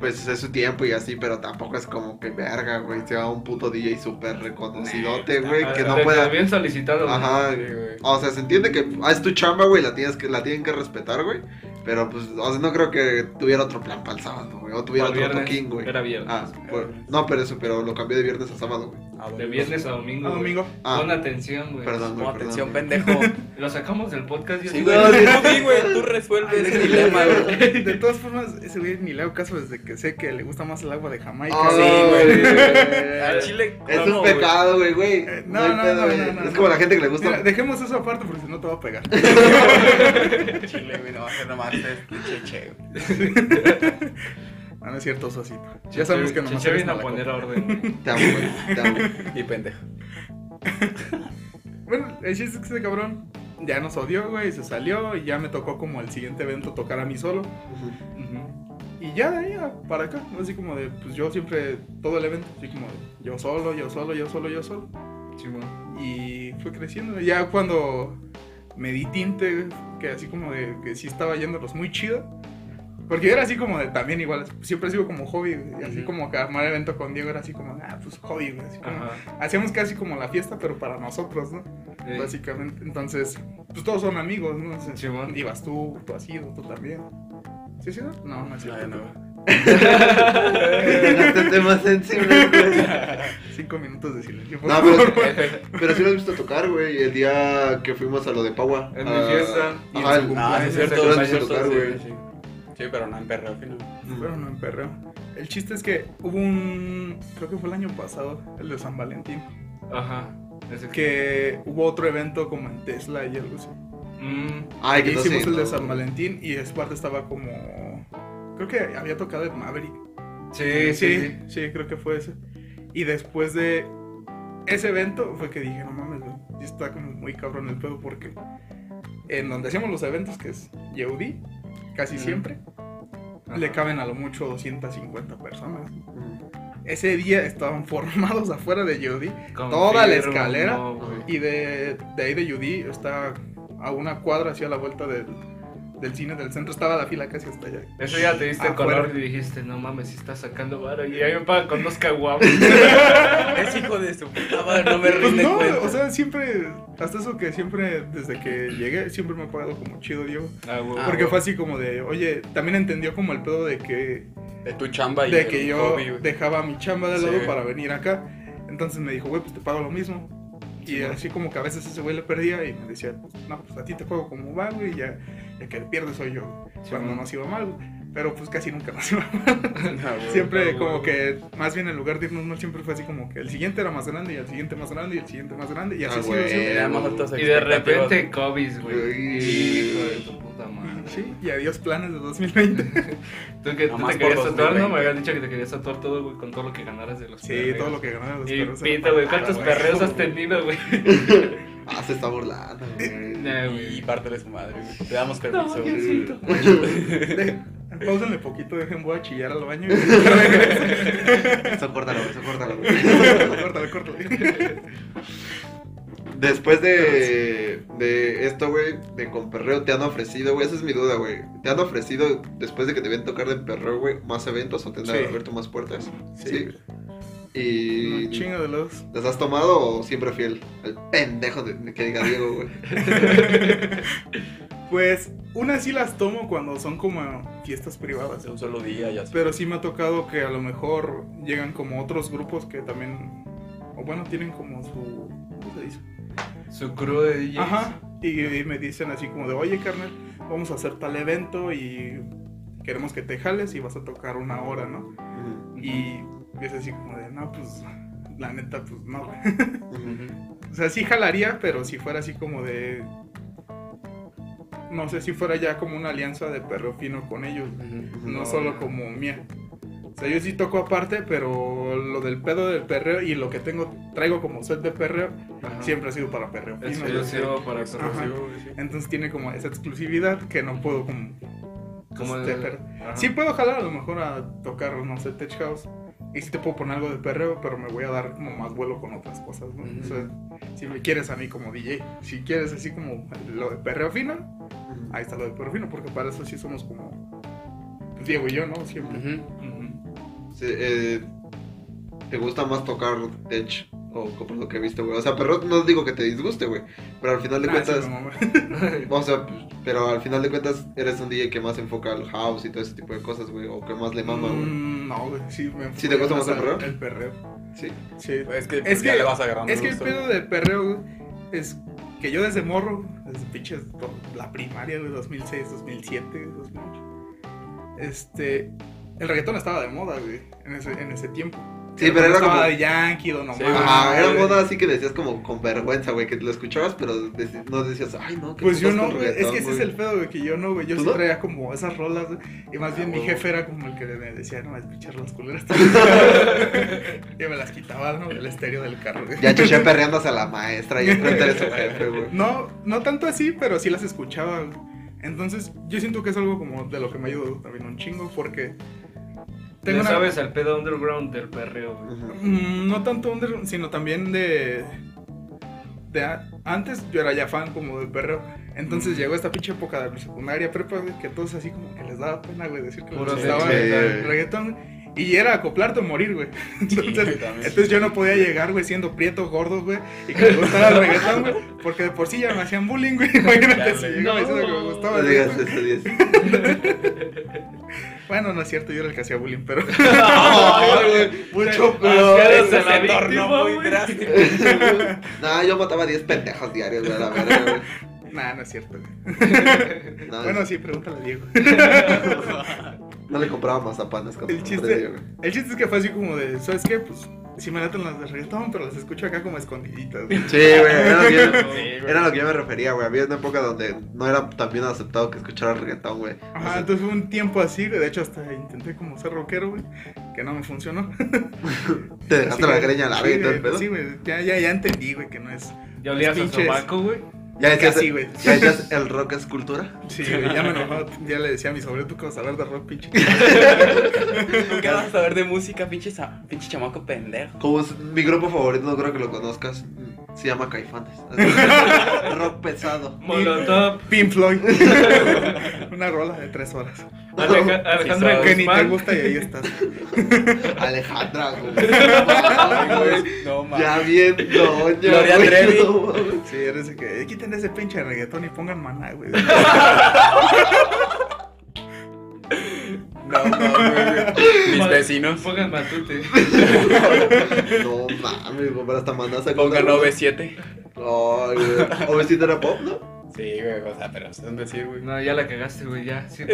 pues es su tiempo y así, pero tampoco es como que verga, güey. Se va un puto DJ súper reconocidote, güey, que no pueda. Bien solicitado. güey. Ajá, Sí, güey. o sea, se entiende que ah, es tu chamba, güey, la tienes que la tienen que respetar, güey. Pero pues, o sea, no creo que tuviera otro plan para el sábado, güey, o tuviera otro toquín, güey. Era viernes. Ah, por- no, pero eso, pero lo cambié de viernes a sábado, güey. A De viernes a domingo. A domingo. Ah, Pon atención, güey. perdón, güey. Pon perdón, atención, güey. pendejo. Lo sacamos del podcast. yo Sí, digo, güey. Tú di, güey. Tú resuelves el dilema, güey. De todas formas, ese güey ni le hago caso desde que sé que le gusta más el agua de Jamaica. Ah, Sí, güey. Al Es chile. un ¿cómo, güey? pecado, güey, güey. Eh, no, no, pedo, no, güey. no, no, Es como la gente que le gusta. Mira, dejemos eso aparte porque si no te va a pegar. Chile, güey. No va a ser nomás este che, güey. Ah, no es cierto, Sosito. Ya sabemos que nomás Chiche eres vino a poner copa. orden. güey. Te amo, güey. Te amo. Y pendejo. Bueno, el chiste es que ese cabrón ya nos odió, güey, se salió y ya me tocó como el siguiente evento tocar a mí solo. Ujú. Y ya de ahí para acá, así como de, pues yo siempre, todo el evento, así como de, yo solo, yo solo, yo solo, yo solo. Simón. Y fue creciendo. Ya cuando me di tinte, que así como de que sí estaba yéndolos muy chido, Porque yo era así como de, también igual, siempre he sido como hobby, y así como que armar evento con Diego era así como, ah, pues hobby, güey, así como, Ajá. hacíamos casi como la fiesta, pero para nosotros, ¿no? Eh, Básicamente, entonces, pues todos son amigos, ¿no? Entonces, Simón. ibas tú, tú has ido, tú también. ¿Sí, sí? No, no es No, cierto. ya no. Llegaste a temas sensibles, güey. Cinco minutos de silencio. por No, favor. pero, pero sí lo has visto tocar, güey. El día que fuimos a lo de Paua. En mi fiesta. Y en Ajá, su el- cumpleaños. Ah, sí, es cierto, Sí, lo has sí, visto es tocar, cierto, güey. sí, sí. Sí, pero no en perreo, fino. Pero no en perreo. El chiste es que hubo un. Creo que fue el año pasado, el de San Valentín. Ajá. Ese Que hubo otro evento como en Tesla y algo así. Mm, que hicimos el de. San Valentín y esa parte estaba como. Creo que había tocado el Maverick. sí, sí, sí. sí, creo que fue ese. Y después de ese evento fue que dije, no mames, güey, está como muy cabrón el pedo porque en donde hacemos los eventos, que es Yehudi, casi siempre, Ajá. le caben a lo mucho 250 personas. Mm. Ese día estaban formados afuera de Yehudi toda la escalera. y de, de ahí de Yehudi está a una cuadra hacia la vuelta del, del cine del centro, estaba la fila casi hasta allá. Eso ya te diste Afuera. color y dijiste, no mames, si estás sacando varo. Y ahí me pagan con dos caguamas. Es hijo de su puta madre, no me Pues rinde no, cuenta. o sea, siempre, hasta eso que siempre, desde que llegué, siempre me ha pagado como chido, Diego. Ah. Ah, Porque bueno. fue así como de, oye, también entendió como el pedo de que, de tu chamba y de que yo hobby, dejaba mi chamba de lado Sí. para venir acá. Entonces me dijo, güey, pues te pago lo mismo. Y Sí, así como que a veces ese güey le perdía y me decía, pues, no, pues a ti te juego como va, güey, y ya el que pierde soy yo. Sí, cuando nos iba mal, güey. Pero pues casi nunca nos iba mal. Ah, güey. Siempre no, como güey. que, más bien en lugar de irnos mal, siempre fue así como que el siguiente era más grande y el siguiente más grande y el siguiente más grande y así Ah, ha sido güey. altas Y de repente COVID, güey. Hijo de tu puta madre. Sí, y adiós planes de 2020. Tú que Nomás te querías por tatuar, ¿no? 2020. Me habías dicho que te querías tatuar todo, güey, con todo lo que ganaras de los Sí, perreos. todo lo que ganaron los Y perros. pito, güey, ¿cuántos perreos has tenido, güey? Ah, se está burlando, güey. Nah, Y parte de su madre, güey. Te damos permiso, No, güey. Diosito. Pausenle poquito, dejen, voy a chillar al baño. Eso córtalo, eso córtalo. córtale, córtale. Después de, de esto, güey, de con perreo, ¿te han ofrecido, güey? Esa es mi duda, güey. ¿Te han ofrecido, después de que te ven tocar de perreo, güey, más eventos o te han Sí. abierto más puertas? Sí. ¿Y Un chingo de los. las has tomado o siempre fiel? El pendejo de, de que diga Diego, güey. Pues, unas sí las tomo cuando son como fiestas privadas. De un solo día, ya sé. Pero sí me ha tocado que a lo mejor llegan como otros grupos que también. O bueno, tienen como su. ¿Cómo se dice? Su crew de DJs. Ajá. Y, y me dicen así como de, oye, carnal, vamos a hacer tal evento y queremos que te jales y vas a tocar una hora, ¿no? Y es así como de, no, pues, la neta, pues no. O sea, sí jalaría, pero si fuera así como de... No sé, si fuera ya como una alianza de perro fino con ellos, no solo como mía. Sea, yo sí toco aparte, pero lo del pedo del perreo y lo que tengo, traigo como set de perreo, Ajá. siempre ha sido para perreo fino. güey. Exclusivo para sí. Entonces tiene como esa exclusividad que no puedo como... Como este, el-. Sí puedo jalar a lo mejor a tocar, no sé, Tech House. Y sí te puedo poner algo de perreo, pero me voy a dar como más vuelo con otras cosas, ¿no? Ujú. O sea, si me quieres a mí como DJ, si quieres así como lo de perreo fino, ahí está lo de perreo fino, porque para eso sí somos como Diego y yo, ¿no? Siempre. Sí, eh, ¿Te gusta más tocar tech o por lo que he visto, güey? O sea, pero no digo que te disguste, güey. Pero al final de Ah, cuentas, sí, o sea, pero al final de cuentas eres un DJ que más enfoca al house y todo ese tipo de cosas, güey. O que más le mama, güey. Mm, no, güey, sí me ¿Sí te gusta más el perreo? El perreo. Sí. Sí. Es que, Es ya que- le vas agarrando Es que el pedo del perreo güey, es que yo desde morro, desde pinches la primaria, güey, 2006, 2007, 2008, este, el reggaetón estaba de moda, güey, en ese, en ese tiempo. Sí, pero era estaba como- de Yankee, Don Sí, Omar. Ajá, era moda así que decías como con vergüenza, güey, que lo escuchabas, pero no decías, ay, no, que Pues yo no, güey, es que ese es el pedo, güey, que yo no, güey, yo ¿Tú sí no? traía como esas rolas, güey, y más Ah, bien mi jefe era como el que me decía, no, es pinches rolas culeras. y me las quitaba, ¿no? Del estéreo del carro, güey. Ya chuché perreándose a la maestra y enfrente de su jefe, güey. No, no tanto así, pero sí las escuchaba. güey. Entonces, yo siento que es algo como de lo que me ayudó también un chingo, porque Una- sabes al pedo underground del perreo. Mm, no tanto under, sino también de de a- antes yo era ya fan como del perreo. Entonces llegó esta pinche época de mi secundaria, prepa, que todos así como que les daba pena, güey, decir que les gustaba el reggaetón. Y era acoplarte o morir, güey. Entonces, entonces yo no podía llegar, güey, siendo prieto, gordo, güey, y que me gustara el reggaetón, güey, porque de por sí ya me hacían bullying, güey. Imagínate si llegaba No. diciendo que me gustaba No digas eso. Bueno, no es cierto, yo era el que hacía bullying, pero. Güey, Mucho peor. Se tornó muy drástico. Nah, yo mataba 10 pendejos diarios, güey, a la verga, güey. nah, no es cierto, güey. No, Bueno, sí, pregúntale a Diego. No le compraba mazapanes cuando El chiste, yo, güey. el chiste es que fue así como de, ¿sabes qué? Pues sí me laten las de reggaetón, pero las escucho acá como escondiditas. güey. Sí, güey, era lo que yo- Sí, güey. Era lo que yo me refería, güey. Había una época donde no era tan bien aceptado que escuchara reggaetón, güey. Ajá, entonces fue un tiempo así, güey. De hecho, hasta intenté como ser rockero, güey. Que no me funcionó. Te dejaste la güey, greña larga y todo el pedo. Sí, güey. Ya, ya, ya entendí, güey, que no es. Ya olías a Pinches. sobaco, güey. Ya decías, Casi, güey. ya decías, el rock es cultura. Sí, güey, ya me enojó. Ya le decía a mi sobrino, tú que vas a hablar de rock, pinche. ¿Qué vas a saber de música, pinche, pinche chamaco pendejo? Como es mi grupo favorito, no creo que lo conozcas. Se llama Caifanes. rock pesado. Molotov. Pink Floyd. Una rola de tres horas. Aleja- Alejandra Que ni te gusta y ahí estás. Alejandra, güey. No mames. Ya bien, doña. Gloria güey, Trevi. no. Sí, eres que quiten ese pinche reggaetón y pongan maná, güey. No mames, güey. Mis vecinos. Pongan matute. No mames, güey, para esta mandaza. Pongan Ay, OV7. güey. OV7 era pop, ¿no? Sí, güey, o sea, pero es un decir, güey. No, ya la cagaste, güey, ya. Sí,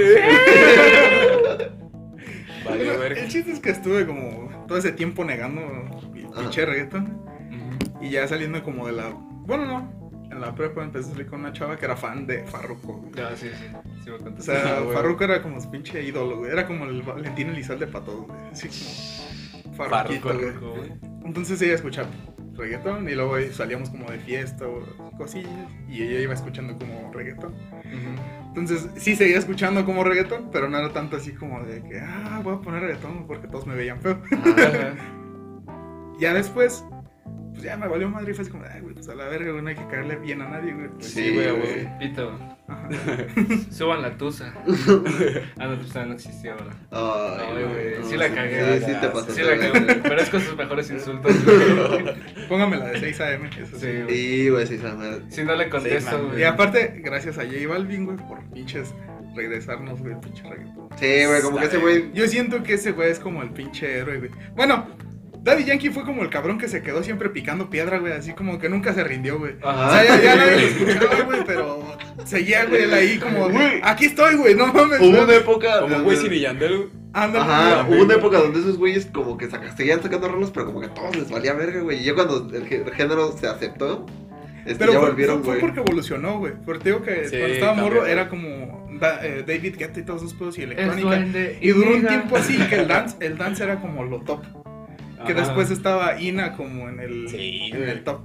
Vale, Bueno, verga. el chiste es que estuve como todo ese tiempo negando el pinche reggaetón. Ujú. Y ya saliendo como de la. Bueno, no. En la prepa empecé a salir con una chava que era fan de Farruko. güey. Ya, sí, sí. Sí, me O sea, Ah. Farruko era como su pinche ídolo, güey. Era como el Valentín Elizalde para todos, güey. Así como. Farruquito. Farruko, güey. Entonces ella escuchaba reggaetón y luego salíamos como de fiesta o cosillas. Y ella iba escuchando como reggaetón. Ujú. Entonces sí seguía escuchando como reggaetón, pero no era tanto así como de que, ah, voy a poner reggaetón porque todos me veían feo. Ajá. Ya después, pues ya me valió madre y fue así como, ay, güey, pues a la verga, güey, no hay que caerle bien a nadie, güey. Pues, Sí, güey, güey. Pito, Ajá. suban la tusa. Ah, no, tusa no existía ahora. Ay, Ay, güey, no, sí la cagué. Sí, sí te pasaste. Sí la cagué, pero es con sus mejores insultos. güey. Póngame la de 6 AM, eso sí. Sí, güey. Sí, güey, sí, se me... Si no le contesto, güey. Y aparte, gracias a J Balvin, güey, por pinches regresarnos, güey, el pinche reggaetón. Sí, güey, como que ese güey... Yo siento que ese güey es como el pinche héroe, güey. Bueno, Daddy Yankee fue como el cabrón que se quedó siempre picando piedra, güey, así como que nunca se rindió, güey. Ajá. O sea, ya, ya nadie lo escuchaba, güey, pero seguía, güey, él ahí como, güey, aquí estoy, güey, no mames. Hubo güey. una época... Como donde- Wisin y Yandel, güey. Ándale, Ajá, güey. hubo una época donde esos güeyes como que saca- seguían sacando rolas, pero como que a todos les valía verga, güey. Y ya cuando el, gé- el género se aceptó, este, Pero ya fue, volvieron, fue güey. porque evolucionó, güey. Porque te digo que Sí, cuando estaba morro güey. era como Da- eh, David Guetta y todos esos pedos y electrónica. Y duró un tiempo así que el dance, el dance era como lo top. Que Ajá. después estaba Ina como en el, Sí, en el top.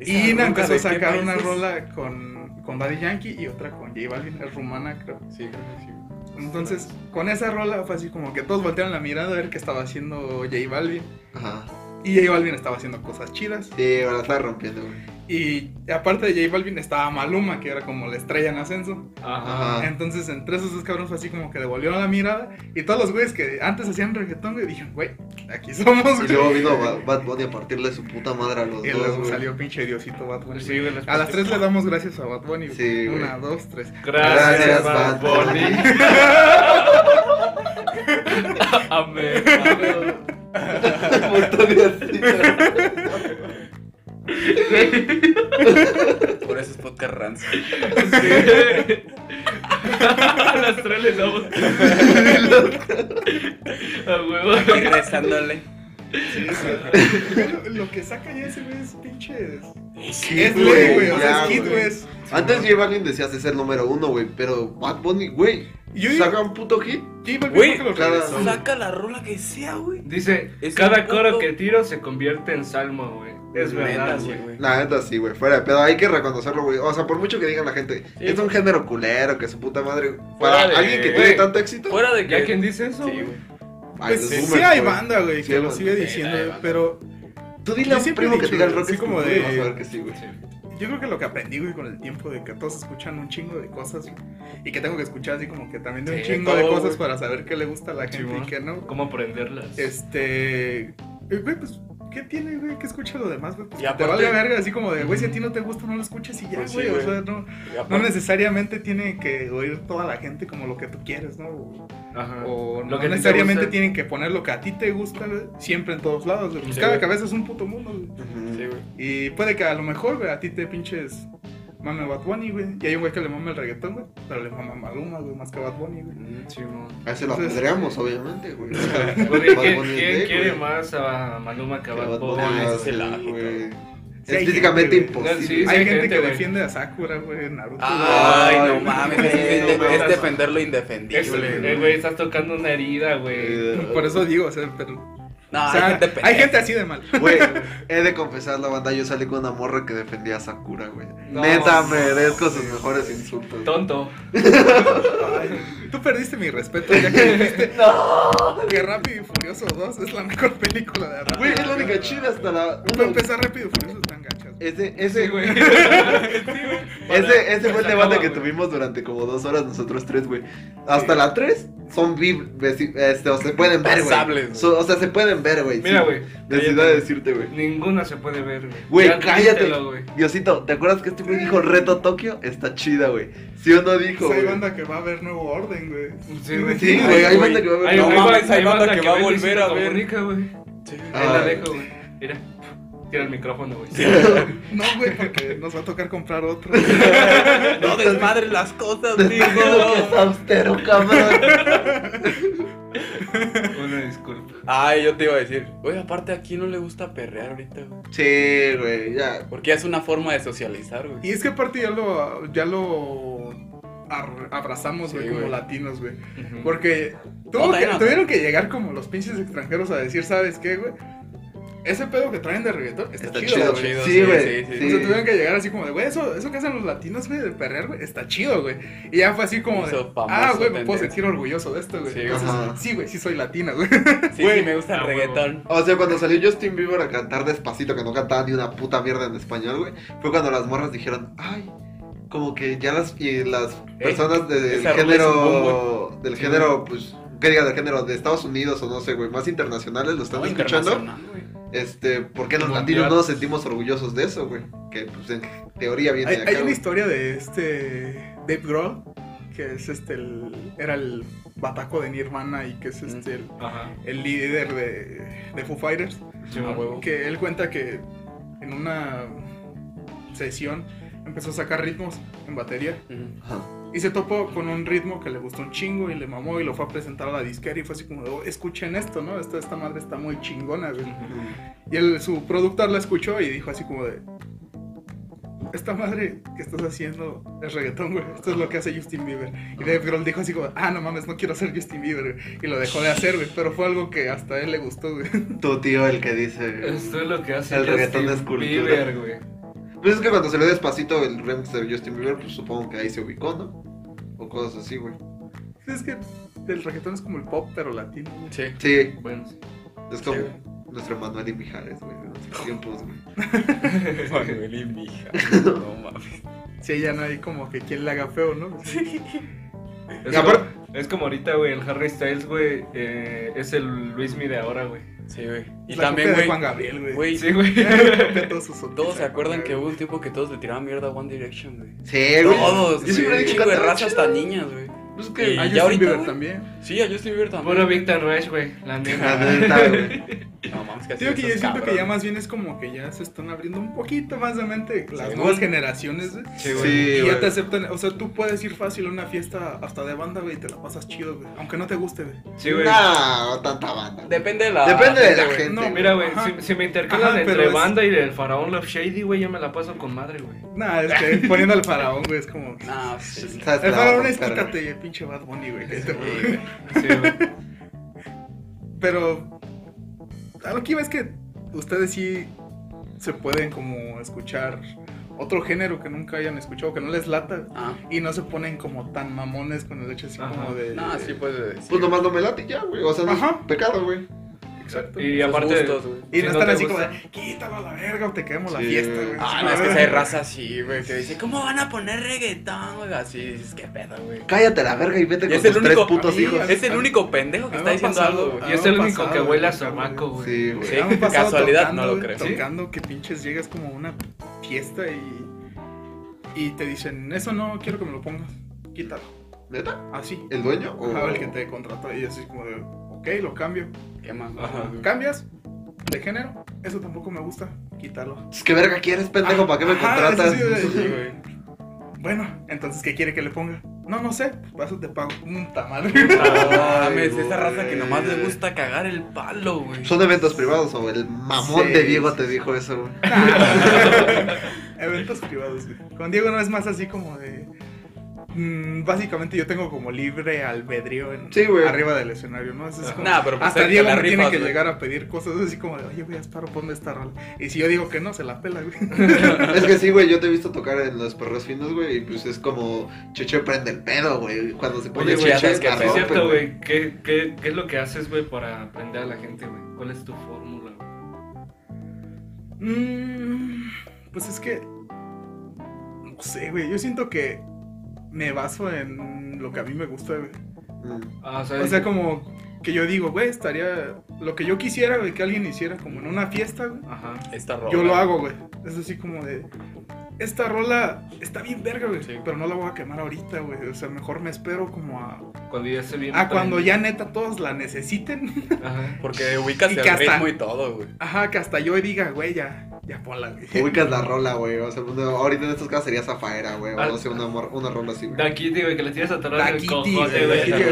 Y Ina empezó a sacar una rola con, con Daddy Yankee y otra con J Balvin, es rumana creo. Sí, creo que sí. Entonces, con esa rola fue así como que todos voltearon la mirada a ver qué estaba haciendo J Balvin. Ajá. Y J Balvin estaba haciendo cosas chidas. Sí, ahora está rompiendo, güey. Y aparte de J Balvin estaba Maluma, que era como la estrella en ascenso. Ajá. Entonces, entre esos dos cabrones fue así como que devolvieron la mirada. Y todos los güeyes que antes hacían reggaetón, güey, dijeron, güey, aquí somos, Y güey. luego vino Ba- Bad Bunny a partirle su puta madre a los Y dos, luego güey. salió pinche Diosito Bad Bunny. Sí, güey, las A las tres le damos gracias a Bad Bunny. Sí, güey. Una, dos, tres. Gracias, Gracias, Bad Bad Bunny. Amén. Diosito. Por eso es podcast rancio. A las tres le damos. A huevo. Lo, lo que saca ya ese güey es pinche. Sí, es ley, güey. O sea, es hit, güey. güey. es- Antes J Balvin decías es el número uno, güey. Pero Bad Bunny, güey. Saca un puto hit. Güey, güey. Saca la rola que sea, güey. Dice, Es cada coro puto- que tiro se convierte en salmo, güey. Es verdad, güey. güey. La neta sí, güey. Fuera de pedo. Hay que reconocerlo, güey. O sea, por mucho que digan la gente, Sí, es un güey. género culero, que su puta madre. Para de- alguien que güey. tiene tanto éxito. Fuera de que. ¿Ya quién dice eso? Sí, güey? Pues sí, boomers, sí hay güey. banda, güey, Sí que hay lo banda. sigue Sí, diciendo, hay banda. pero Tú dile Yo a un siempre he primo que dicho, diga el rock así es como como de- Vas a ver que sí, güey. Yo creo que lo que aprendí, güey, con el tiempo de que todos escuchan un chingo de cosas güey, y que tengo que escuchar así como que también de un Sí, chingo de todo, cosas güey. para saber qué le gusta a la gente Simón. y qué no. ¿Cómo aprenderlas? Este. eh, Güey, pues, ¿qué tiene, güey? ¿Qué escucha lo demás, güey? Pues Y que te aparte- vale verga, así como de, güey, si a ti no te gusta, no lo escuches y ya, Pues sí, güey. o sea, no, no aparte- necesariamente tiene que oír toda la gente como lo que tú quieres, ¿no? O, Ajá. o Lo no que necesariamente gusta. tienen que poner lo que a ti te gusta, güey, siempre en todos lados. güey. Pues Sí, cada güey. cabeza es un puto mundo, güey. Sí, güey. Y puede que a lo mejor, güey, a ti te pinches mame Bad Bunny, güey. Y hay un güey que le mama el reggaetón, güey. Pero le mama Maluma, güey, más que Bad Bunny, güey. Mm, Sí. A ese lo apedreamos, obviamente, güey. ¿Quién, quiere güey. más a Maluma que a Bad Bad Bunny? Bunny Ah, es ese es el güey. Sí, Es físicamente imposible. Sí, hay hay gente, gente, que güey. defiende a Sakura, güey, Naruto. Ay, Ay, no mames, es, güey, es- no es mames. defender lo indefendible. eh, güey, estás tocando una herida, güey. Eh, Por eso digo, o sea, pero. No, o sea, hay gente hay pendeja. gente así de mal. Güey, he de confesar la banda, yo salí con una morra que defendía a Sakura, güey. No. Neta, merezco sus mejores insultos. Tonto. Ay, tú perdiste mi respeto ya que dijiste que Rápido y Furioso 2 es la mejor película de Rápido. Güey, es la única chida hasta la... Para empezar, Rápido y Furioso gachas. Ese, ese, Sí, güey. Ese, ese fue el debate acaba, que güey. tuvimos durante como dos horas nosotros tres, güey. Hasta la tres son este, o se pueden ver, Pasables, güey. güey. So- o sea, se pueden ver, güey. Mira, sí. güey. Necesidad de decirte, güey. Ninguna se puede ver, güey. Güey, Ya cállate. díselo, güey. Diosito, ¿te acuerdas que este güey dijo Reto Tokio? Está chida, güey. ¿Sí o no dijo, Pues hay güey? banda que va a ver nuevo orden, güey. Sí, güey. Sí, güey, hay güey. banda que va a ver. Hay, No hay banda- hay hay banda banda que va a ve volver a ver. Comunica, güey. Sí, Ahí la dejo, güey. Mira. Tira el micrófono, güey. No, güey, porque nos va a tocar comprar otro. No desmadres las cosas, digo que es austero, cabrón. Una disculpa. Ay, yo te iba a decir, oye, aparte aquí no le gusta perrear ahorita, güey. Sí, güey, ya. Porque es una forma de socializar, güey. Y es que aparte ya lo, ya lo abrazamos, güey, Sí, como latinos, güey. Porque No, que- tuvieron que llegar como los pinches extranjeros a decir, ¿sabes qué, güey? Ese pedo que traen de reggaetón está, Está chido, chido, güey. chido, Sí, sí, güey. sí, sí. O sea, tuvieron que llegar así como de, güey, eso, eso que hacen los latinos, güey, de perrear, güey, está chido, güey. Y ya fue así como de, ah, güey, me puedo sentir orgulloso de esto, güey. Sí, güey, sí soy latina, güey. Sí, Güey. sí, me gusta el Ah, reggaetón. O sea, cuando salió Justin Bieber a cantar despacito, que no cantaba ni una puta mierda en español, güey, fue cuando las morras dijeron, ay, como que ya las, y las personas del género, del Sí, género, pues, que diga, del género de Estados Unidos o no sé, güey, más internacionales lo están No, escuchando. Este, ¿por qué los Mundial. latinos no nos sentimos orgullosos de eso, güey? Que, pues, en teoría viene Hay, de hay acá, una güey. historia de este Dave Grohl, que es este, el, era el bataco de Nirvana y que es este, el, líder de, de Foo Fighters. Sí. Que él cuenta que en una sesión empezó a sacar ritmos en batería. Ajá. Y se topó con un ritmo que le gustó un chingo y le mamó y lo fue a presentar a la disquera y fue así como, de, "Oh, escuchen esto, ¿no? Esta, esta madre está muy chingona, güey. Y él, su productor la escuchó y dijo así como de... Esta madre que estás haciendo es reggaetón, güey. Esto es lo que hace Justin Bieber. Y Dave Grohl dijo así como, ah, no mames, no quiero ser Justin Bieber, güey. Y lo dejó de hacer, güey. Pero fue algo que hasta a él le gustó, güey. Tu tío el que dice... Esto es lo que hace El reggaetón Justin es cultura. Bieber, güey. Pues es que cuando salió despacito el remix de Justin Bieber, pues supongo que ahí se ubicó, ¿no? O cosas así, güey. Es que el reggaetón es como el pop, pero latino. güey. Sí. Sí, Bueno, sí. es como Sí. nuestro Manuel y Mijares, güey, de nuestros tiempos, güey. Manuel y mi hija. No mames. Sí, ya no hay como que quien le haga feo, ¿no? Es, Y como, aparte- es como ahorita, güey, el Harry Styles, güey, eh, es el Luismi de ahora, güey. Sí, güey. Y La también, güey. Juan Gabriel, güey. Sí, güey. Todos se acuerdan que hubo un tiempo que todos le tiraban mierda a One Direction, güey. Sí, güey. Todos, Yo siempre he dicho que raza hasta niñas, güey. Pues Y que... Ah, ya Justin ahorita, Bieber también. Sí, a Justin Bieber también. Puro Victor Rush, güey. La La neta. neta, güey. Mames, que así Digo que yo siento que ya más bien es como que ya se están abriendo un poquito más de mente las Sí, nuevas güey. generaciones, güey. Sí, güey. Sí, Y ya te aceptan, o sea, tú puedes ir fácil a una fiesta hasta de banda, güey, y te la pasas chido, güey. Aunque no te guste, güey. Sí, güey. No, tanta banda. Depende de la. Depende de la güey. gente. No, Mira, güey, si, si me intercalan Ajá, entre es- banda y el faraón Love Shady, güey, yo me la paso con madre, güey. Nah, es que poniendo al faraón, güey, es como. No, sí. El faraón es quítate, y el pinche Bad Bunny, güey. Sí, güey. Pero. A lo que iba es que ustedes sí se pueden como escuchar otro género que nunca hayan escuchado, que no les lata. Ah, Y no se ponen como tan mamones con el hecho así Ajá. como de. no, sí puede decir. Pues nomás no me late ya, güey. O sea, no Ajá. es pecado, güey. Exacto. Y aparte. gustos, güey. Y si no no están así como de, quítalo a la verga o te quedemos la Sí. fiesta, güey. Ah, no, es que hay raza así, güey, que dice, ¿cómo van a poner reggaetón, güey? Así dices, qué pedo, güey. Cállate la verga y vete Y con tus tres putos mí- hijos. Es el único pendejo que está diciendo pasado, algo, güey. Y es el único pasado, que huele a sobaco, güey. Sí, güey. Sí. Casualidad, tocando, no lo creo. Tocando que pinches llegas como a una fiesta y, y te dicen, eso no quiero que me lo pongas, quítalo. ¿Neta? Así. ¿El dueño? O... Ajá, el que te contrató y así como de, ok, lo cambio. ¿Qué más? Ajá. ¿Cambias? ¿De género? Eso tampoco me gusta, quítalo. Es que verga quieres, pendejo, ¿para qué me Ajá, contratas? sí. Sí. Bueno, entonces, ¿qué quiere que le ponga? No, no sé, pues eso te pago. Puta madre. No Ay, mames, esa raza que nomás le gusta cagar el palo, güey. ¿Son eventos privados o el mamón Sí, de Diego sí, te sí. dijo eso, güey? Eventos privados, güey. Con Diego no es más así como de. Mm, básicamente yo tengo como libre albedrío en, Sí, güey. arriba del escenario, ¿no? Eso es como- Nah, pero pues hasta Diego me tiene rifas, que llegar a pedir cosas así como de, oye, güey, Asparo, ponme esta rola. Y si yo digo que no, se la pela, güey. Es que sí, güey, yo te he visto tocar en los perros finos, güey, y pues es como Cheche prende el pedo, güey. Cuando se pone Cheche, pedo. Sí, es cierto, güey. ¿Qué, qué, ¿Qué es lo que haces, güey, para aprender a la gente, güey? ¿Cuál es tu fórmula? güey? Mm, pues es que. No sé, güey. Yo siento que me baso en lo que a mí me gusta, güey. Mm. Ah, o sea, O sea, como que yo digo, güey, estaría. Lo que yo quisiera, güey, que alguien hiciera como en una fiesta, güey. Ajá. Esta rola. Yo lo hago, güey. Es así como de. Esta rola está bien verga, güey. Sí. Pero no la voy a quemar ahorita, güey. O sea, mejor me espero como a. Cuando ya se viene. A cuando ya neta todos la necesiten. Ajá. Porque ubicas Y el que hasta- ritmo y todo, güey. Ajá, que hasta yo diga, güey, ya. Ya ponla, güey. Ubicas la rola, güey. O sea, uno- ahorita en estos casos sería Zafaera, güey. O Ah. no sé, una, una rola así, güey. Da Kitty, güey, que le tiras a atrás Da Kitty, güey. Da Kitty,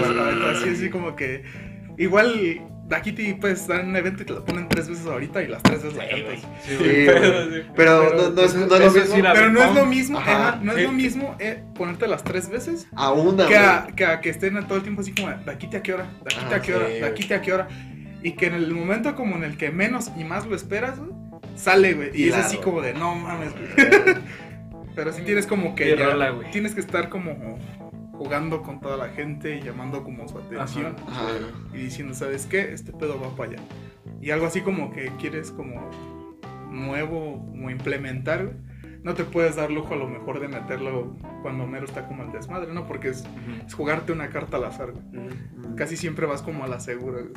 Así, así como que. Igual, Da Kitty estar en un evento y te la ponen tres veces ahorita y las tres veces la cantas. Sí, Sí, güey. Pero Pero, no, no es, pues, no es lo mismo Pero no es lo mismo, Ajá. no es lo mismo eh, ponerte las tres veces a una, que güey. a, que a que estén todo el tiempo así como, ¿de aquí a qué hora? ¿De aquí Ah, a qué hora? sí, ¿De aquí a qué hora? Y que en el momento como en el que menos y más lo esperas, güey, sale, güey. Y es así como de, no mames, güey. Pero sí tienes como que ya- rola, tienes que estar como jugando con toda la gente y llamando como su atención Ajá. y diciendo, ¿sabes qué? Este pedo va para allá. Y algo así como que quieres como nuevo, como implementar, güey, no te puedes dar lujo a lo mejor de meterlo cuando mero está como el desmadre, ¿no? Porque es, es jugarte una carta al azar, güey. Mm. Casi siempre vas como a la segura, güey.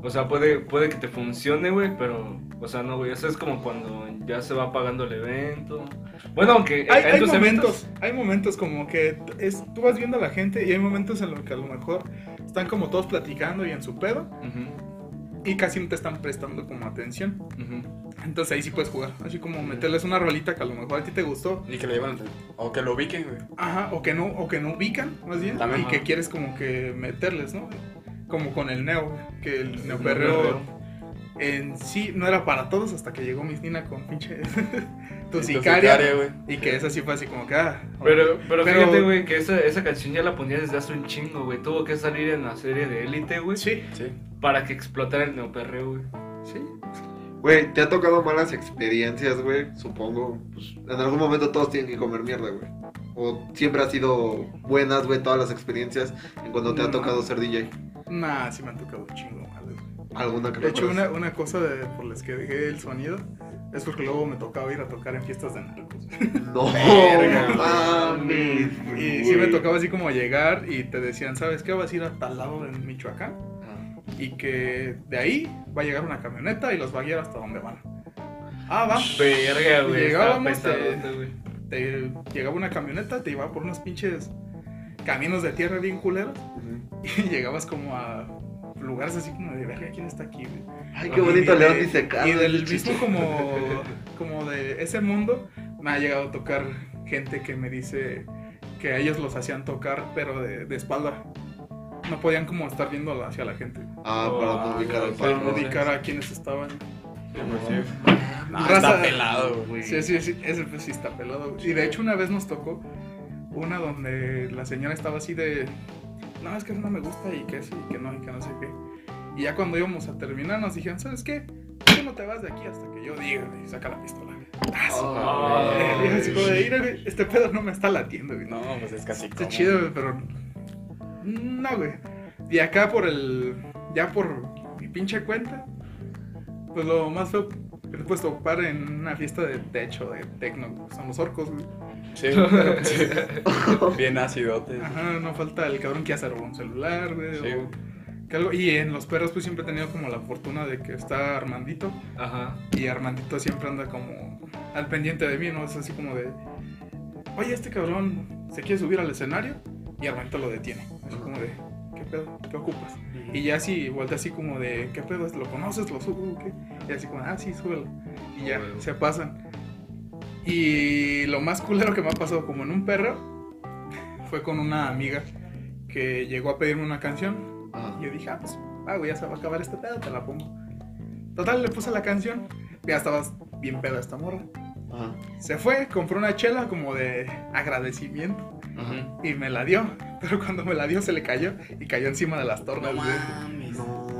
O sea, puede, puede que te funcione, güey, pero, o sea, no, güey, eso es como cuando ya se va apagando el evento. Bueno, aunque Hay, momentos, eventos- hay momentos como que es, tú vas viendo a la gente y hay momentos en los que a lo mejor están como todos platicando y en su pedo y casi no te están prestando como atención. Entonces ahí sí puedes jugar, así como meterles una rolita que a lo mejor a ti te gustó, Y que lo llevan. O que lo ubiquen, güey. ajá, o que no, o que no ubican, más bien, También. y que quieres como que meterles, ¿no? Como con el neo, que el neoperreo en sí no era para todos hasta que llegó Miss Nina con pinche tu sicaria, y que esa sí fue así como que, ah, Pero, pero, Pero- fíjate, güey, que esa, esa canción ya la ponía desde hace un chingo, güey. Tuvo que salir en la serie de Élite, güey, sí, Sí. para que explotara el neoperreo, güey. sí, Güey, ¿te ha tocado malas experiencias, güey? Supongo. Pues, en algún momento todos tienen que comer mierda, güey. O siempre ha sido buenas, güey, todas las experiencias en cuando te ha No. tocado ser DJ. Nah, sí me han tocado un chingo malas, güey. ¿Alguna que De hecho, una, una cosa de, por las que dejé el sonido es porque luego me tocaba ir a tocar en fiestas de narcos. No, Verga, mames. Y sí me tocaba así como llegar y te decían, ¿sabes qué? Vas a ir a tal lado en Michoacán y que de ahí va a llegar una camioneta y los va a guiar hasta donde van. Ah, va. Verga, güey. Llegábamos, güey. Te llegaba una camioneta, te llevaba por unos pinches caminos de tierra bien culeros y llegabas como a lugares así como de verga, ¿quién está aquí, güey? Ay, qué bonito León dice Y del mismo como, como de ese mundo me ha llegado a tocar gente que me dice que a ellos los hacían tocar pero de, de espalda. No podían como estar viendo hacia la gente. Ah, para no ubicar al Para no no palco. ubicar a quienes estaban. No, Raza- está pelado, güey. Sí, sí, sí, ese pues sí está pelado. Y de hecho una vez nos tocó una donde la señora estaba así de, no, es que eso no me gusta y que sí, y que no, y que no sé qué. Y ya cuando íbamos a terminar nos dijeron, ¿sabes qué? Tú no te vas de aquí hasta que yo diga, y saca la pistola. Ah. Y de. "Mira, güey, este pedo no me está latiendo, güey. No, pues es casi Está chido, güey, pero. No, güey. Y acá por el. Ya por mi mi pinche cuenta. Pues lo más feo que te puedes topar en una fiesta de techo, de tecno, son los orcos, güey. Sí, sí. Bien acidote. Ajá, no falta el cabrón que robó un celular, güey. Sí. o que algo- Y en los perros, pues siempre he tenido como la fortuna de que está Armandito. Ajá. Y Armandito siempre anda como al pendiente de mí, ¿no? Es así como de, oye, este cabrón se quiere subir al escenario y Armandito lo detiene. Así como de, ¿qué pedo? ¿Qué ocupas? Y ya así, vuelta así como de, ¿qué pedo? ¿Lo conoces? ¿Lo subo? ¿Qué? Y así como, ah, sí, súbelo. Y ya, se pasan. Y lo más culero que me ha pasado como en un perro fue con una amiga que llegó a pedirme una canción Ajá. y yo dije, ah, pues, ah, güey, ya se va a acabar este pedo, te la pongo. Total, le puse la canción. Ya estaba bien pedo esta morra. Ajá. Se fue, compró una chela como de agradecimiento Y me la dio. Pero cuando me la dio se le cayó y cayó encima de las tornas. No.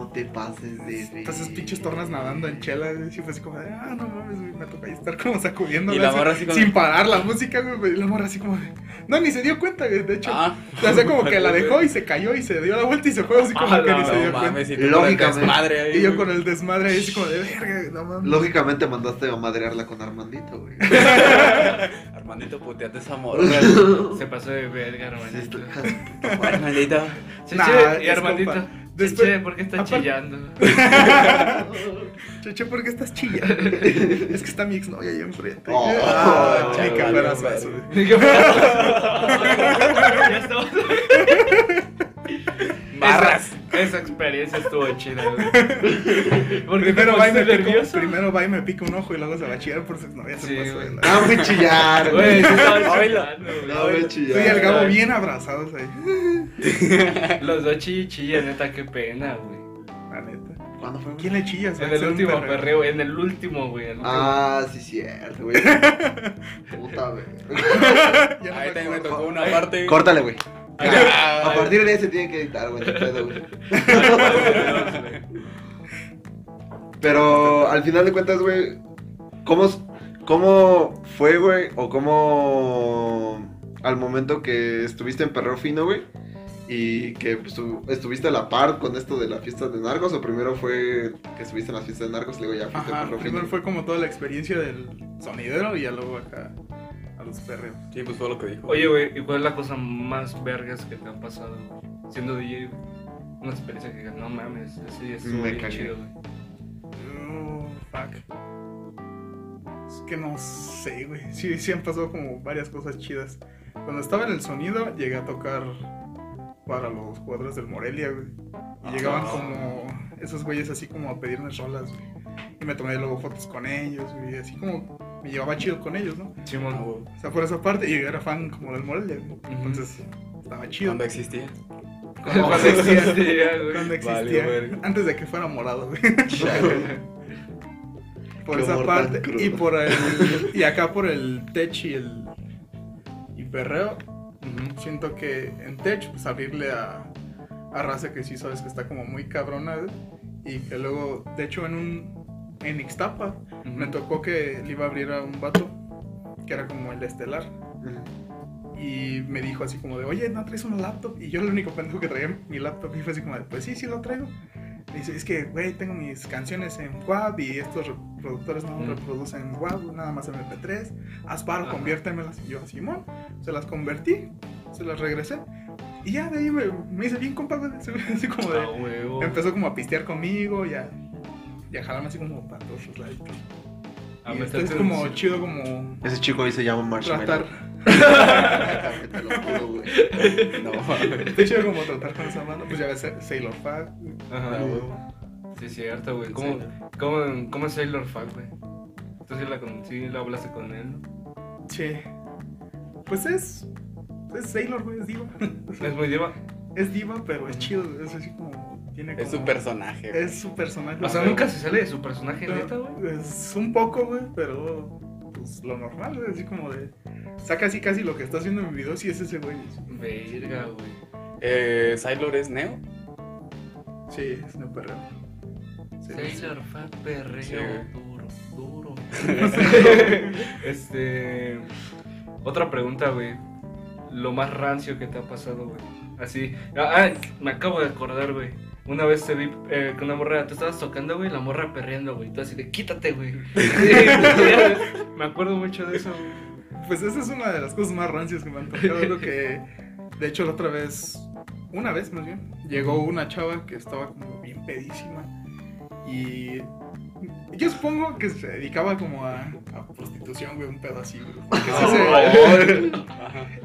No te pases de. Entonces pinches tornas nadando en chela. Y fue así como de, ah, no mames. Me toca ahí estar como sacudiendo. Y la morra así como- Sin parar la música, güey. Y la morra así como de. No, ni se dio cuenta, güey. De hecho, Ah. o sea, como que la dejó y se cayó y se dio la vuelta y se fue así como Ah, que ni no, se dio cuenta. y Lógicamente. desmadre ahí. Y yo con el desmadre ahí así como de verga, no mames. Lógicamente mandaste a madrearla con Armandito, güey. Armandito, puteate esa morra. Se pasó de verga, Sí, está- Armandito. Cheche, Nah, y Armandito. compa. Después- Cheche, ¿por qué está aparte- chillando? Cheche, ¿por qué estás chillando? es que está mi exnovia ahí enfrente. Oh, ah, chaval, ni que fueras ya estamos. Barras. Esa, esa experiencia estuvo chida, güey. ¿Por qué Primero va, y me pica, nervioso? primero va y me pica un ojo y luego se va a chillar por su exnovia. Sí, se pasó Ah, voy a chillar, Güey, sí. No, voy a Tú y el chillar. Gabo bien abrazados ahí. Los dos chillan, neta, qué pena, güey. La neta. ¿Cuándo fue? ¿Quién le chillas? En el último perreo. perreo, en el último, güey. el último. Ah, sí, cierto, güey. Puta, güey. No Ahí también me tocó una parte. Córtale, güey. Ah, A partir de ahí se tiene que editar, güey. no pedo, güey. Pero al final de cuentas, güey, ¿cómo, ¿cómo fue, güey? O cómo al momento que estuviste en Perreo Fino, güey? Y que pues, tú estuviste a la par con esto de la fiesta de Narcos, o primero fue que estuviste en las fiestas de Narcos y luego ya fuiste a Ajá, primero Fino. fue como toda la experiencia del sonidero y ya luego acá los perreos. Sí, pues fue lo que dijo. Oye, güey, ¿y cuál es la cosa más vergas que te ha pasado güey, siendo DJ, güey? Una experiencia que digas, no mames, así es muy chido, güey. Oh, fuck. Es que no sé, güey. Sí, sí han pasado como varias cosas chidas. Cuando estaba en el sonido, llegué a tocar para los cuadros del Morelia, güey. Y llegaban Ah. como esos güeyes así como a pedirme rolas, güey. Y me tomé luego fotos con ellos, güey. Así como me llevaba chido con ellos, ¿no? Ah, Simón. güey. O sea, por esa parte, y yo era fan como del Morelia. Entonces, estaba chido. Cuando existía. Cuando Cuando existía. Cuando existía. Antes de que fuera morado, güey. por Qué esa parte y por el y acá por el tech y el y perreo siento que en tech pues abrirle a a raza que sí sabes que está como muy cabrona y que luego de hecho en un en Ixtapa me tocó que le iba a abrir a un vato que era como el estelar y me dijo así como de, oye, ¿no traes una laptop? Y yo el único pendejo que traía mi laptop y fue así como de, pues sí, sí lo traigo. Dice, es que, güey, tengo mis canciones en WAV y estos reproductores no Mm. reproducen en WAV, nada más MP3. Haz paro, conviértemelas. Y yo, Simón, se las convertí, se las regresé. Y ya de ahí me, me hice bien compa, así como de... Ah. Empezó como a pistear conmigo, ya... Y a jalarme así como para todos los lados. A Y esto meterte es como chido como Ese chico ahí se llama Marshmallow. tratar... Te lo juro, güey. No. Está chido como tratar con esa banda. Pues ya ves Sailor Fag. Ajá, Ah, huevo. Sí, es cierto, güey. ¿Cómo, Sí. cómo, ¿Cómo es Sailor Fuck, güey? Tú sí la, con- sí la hablaste con él, ¿no? Sí. Pues es. Es Sailor, güey, es diva. Es muy diva. Es diva, pero es chido. Es así como. Tiene Es su personaje. güey. Es su personaje. O sea, nunca se sale de su personaje, neta, güey. Es un poco, güey, pero. Pues lo normal, güey. Así como de. Saca así casi lo que está haciendo en mi video. Si es ese, güey. Verga, güey. Eh, Sailor es Neo. Sí, es un perreo. Sí, Sailor perreo Sí, güey. duro, duro. este. Otra pregunta, güey. Lo más rancio que te ha pasado, güey. Así. Ah, ah, me acabo de acordar, güey. Una vez te vi eh, con una morra, tú estabas tocando, güey, la morra perreando, güey. Tú así de, quítate, güey. me acuerdo mucho de eso, güey. Pues esa es una de las cosas más rancias que me han tocado. Lo que, de hecho, la otra vez, una vez más bien, llegó una chava que estaba como bien pedísima. Y yo supongo que se dedicaba como a, a prostitución, güey, un pedo así, güey. Porque sí se,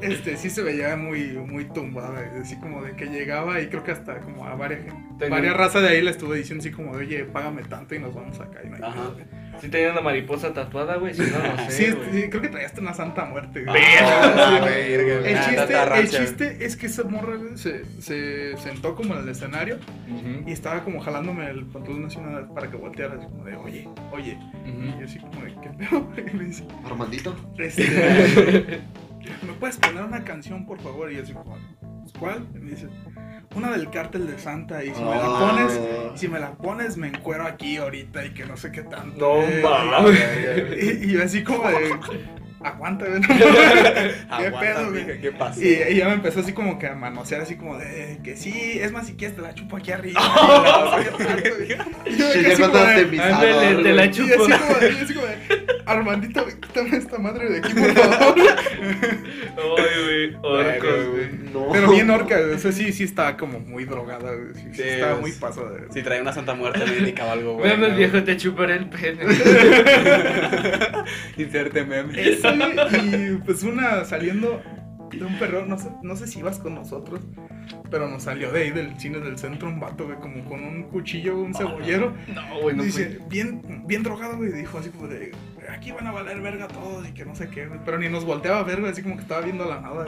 este, sí se veía muy, muy tumbada, así como de que llegaba y creo que hasta como a varias, varias razas de ahí le estuve diciendo así como, de, oye, págame tanto y nos vamos acá. Y no hay Ajá. Sí tenía una mariposa tatuada, güey, si no, no sé, Sí, sí, creo que traía hasta una santa muerte, güey. Ah, Sí. verga, El chiste, el chiste es que esa morra güey, se, se sentó como en el escenario Ujú, y estaba como jalándome el pantalón nacional para que volteara, así como de, oye, oye. Y yo así como de, ¿qué pedo? Y me dice, Armandito. este, ¿me puedes poner una canción, por favor? Y yo así como, "¿Pues ¿cuál? Y me dice, una del cártel de Santa y si me la Ah. pones, y si me la pones me encuero aquí ahorita y que no sé qué tanto. No eh". mames. Y, y yo así como de, aguanta, no ¿Qué pedo, güey? ¿Qué pasó? Y ella me empezó así como que a manosear así como de que sí, es más si quieres te la chupo aquí arriba. y yo ya como contaste de- mi Ándale, sabor, te la güey. y chupo. así como de, y así como de, Armandito, quítame esta madre de aquí, por favor. Ay, güey, orcos, güey. No. Pero bien orca, güey. O sea, sí, sí estaba como muy drogada, güey. Sí, sí Sí, estaba muy pasada. de- Si trae una santa muerte, le indicaba algo, güey. Ven, viejo, te chuparé el pene. Inserte meme. Eso, y pues una saliendo de un perro, no sé, no sé si ibas con nosotros, pero nos salió de ahí del cine del centro un vato, güey, como con un cuchillo, un cebollero. No, güey, no dice, fui. bien, bien drogado, güey, dijo así como de, aquí van a valer verga todos y que no sé qué, güey. Pero ni nos volteaba a ver, güey, así como que estaba viendo la nada, güey.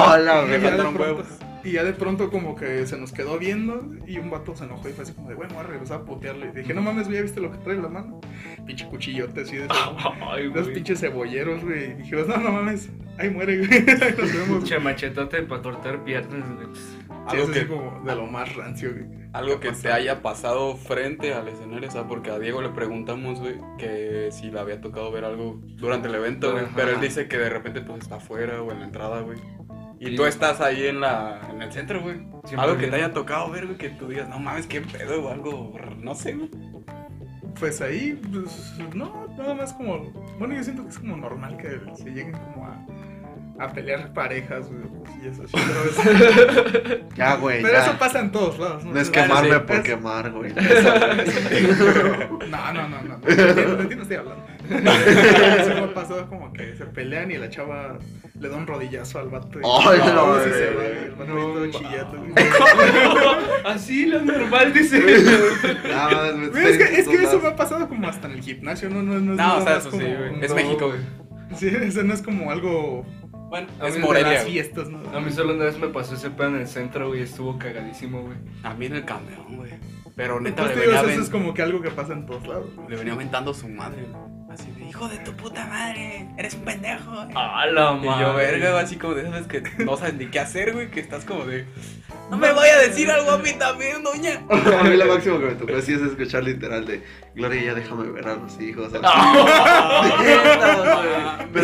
Hola, Me faltaron huevos. Y ya de pronto como que se nos quedó viendo y un vato se enojó y fue así como de, bueno, voy a regresar a putearle. Y dije, no mames, güey, ¿ya viste lo que trae en la mano? Pinche cuchillote así de Ay, Los güey. pinches cebolleros, güey. Y dijimos, no, no mames, ahí muere, güey. Nos vemos. Pinche machetote para cortar piernas, güey. Sí, Algo que, como de lo más rancio, güey. algo que te haya pasado frente al escenario, o sea, porque a Diego le preguntamos, güey, que si le había tocado ver algo durante el evento, güey, Ajá. pero él dice que de repente pues está afuera o en la entrada, güey. Y Sí. tú estás ahí en la en el centro, güey. Siempre Algo que te haya tocado ver, güey, que tú digas, no mames, qué pedo o algo, no sé, güey. Pues ahí, pues, no, nada más como. Bueno, yo siento que es como normal que se lleguen como a, a pelear parejas, güey, o cosillas así. Pero, es- Ya, güey. pero ya. eso pasa en todos lados, ¿no? No es quemarme sí, por es- quemar, güey. No, no, no, no. De ti de ti no estoy hablando. Eso me ha pasado como que se pelean y la chava le da un rodillazo al vato. Y Ay, no, no, güey. se va, güey, el vato todo No, güey. Así lo normal, dice. Nada más me Güey, es que, es que eso me ha pasado como hasta en el gimnasio, no, no, no es No, o sea, eso como- sí, güey. Es no. México, güey. Sí, eso no es como algo Bueno, A es Morelia, las fiestas, ¿no? A mí solo una vez me pasó ese pedo en el centro, güey, estuvo cagadísimo, güey. A mí en el camión, güey. Pero neta, Pues le venía, eso es como que algo que pasa en todos lados. le venía aventando su madre, güey. Así de, hijo de tu puta madre, eres un pendejo. ¡Ah, la Y yo, madre! verga, así como de esas veces que no sabes ni qué hacer, güey, que estás como de... No me vaya a decir algo a mí también, doña. A mí lo máximo que me tocó así es escuchar literal de Gloria, ya déjame ver a los hijos. Ah, Pero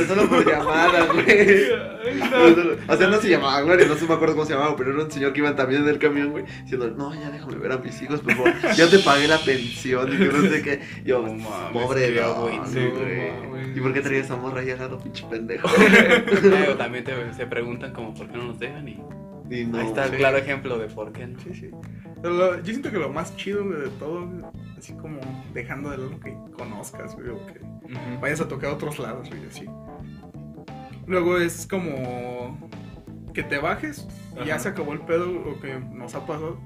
solo por llamada, güey. Pero O sea, no se llamaba Gloria, no sé me acuerdo cómo se llamaba, pero era un señor que iba también en el camión, güey, diciendo, no, ya déjame ver a mis hijos, por favor. Ya te pagué la pensión y que no sé qué. Yo, No mames, pobre no, güey. ¿Y por qué traía esa morra ahí al lado, pinche pendejo? Luego también te, se preguntan como por qué no nos dejan y Y no, ahí está el sí. claro ejemplo de por qué no. Sí, sí. Pero lo- yo siento que lo más chido de todo, así como dejando de lado que conozcas, güey, o que Ujú. vayas a tocar a otros lados, güey, así. Luego es como que te bajes y ya se acabó el pedo, o que nos ha pasado.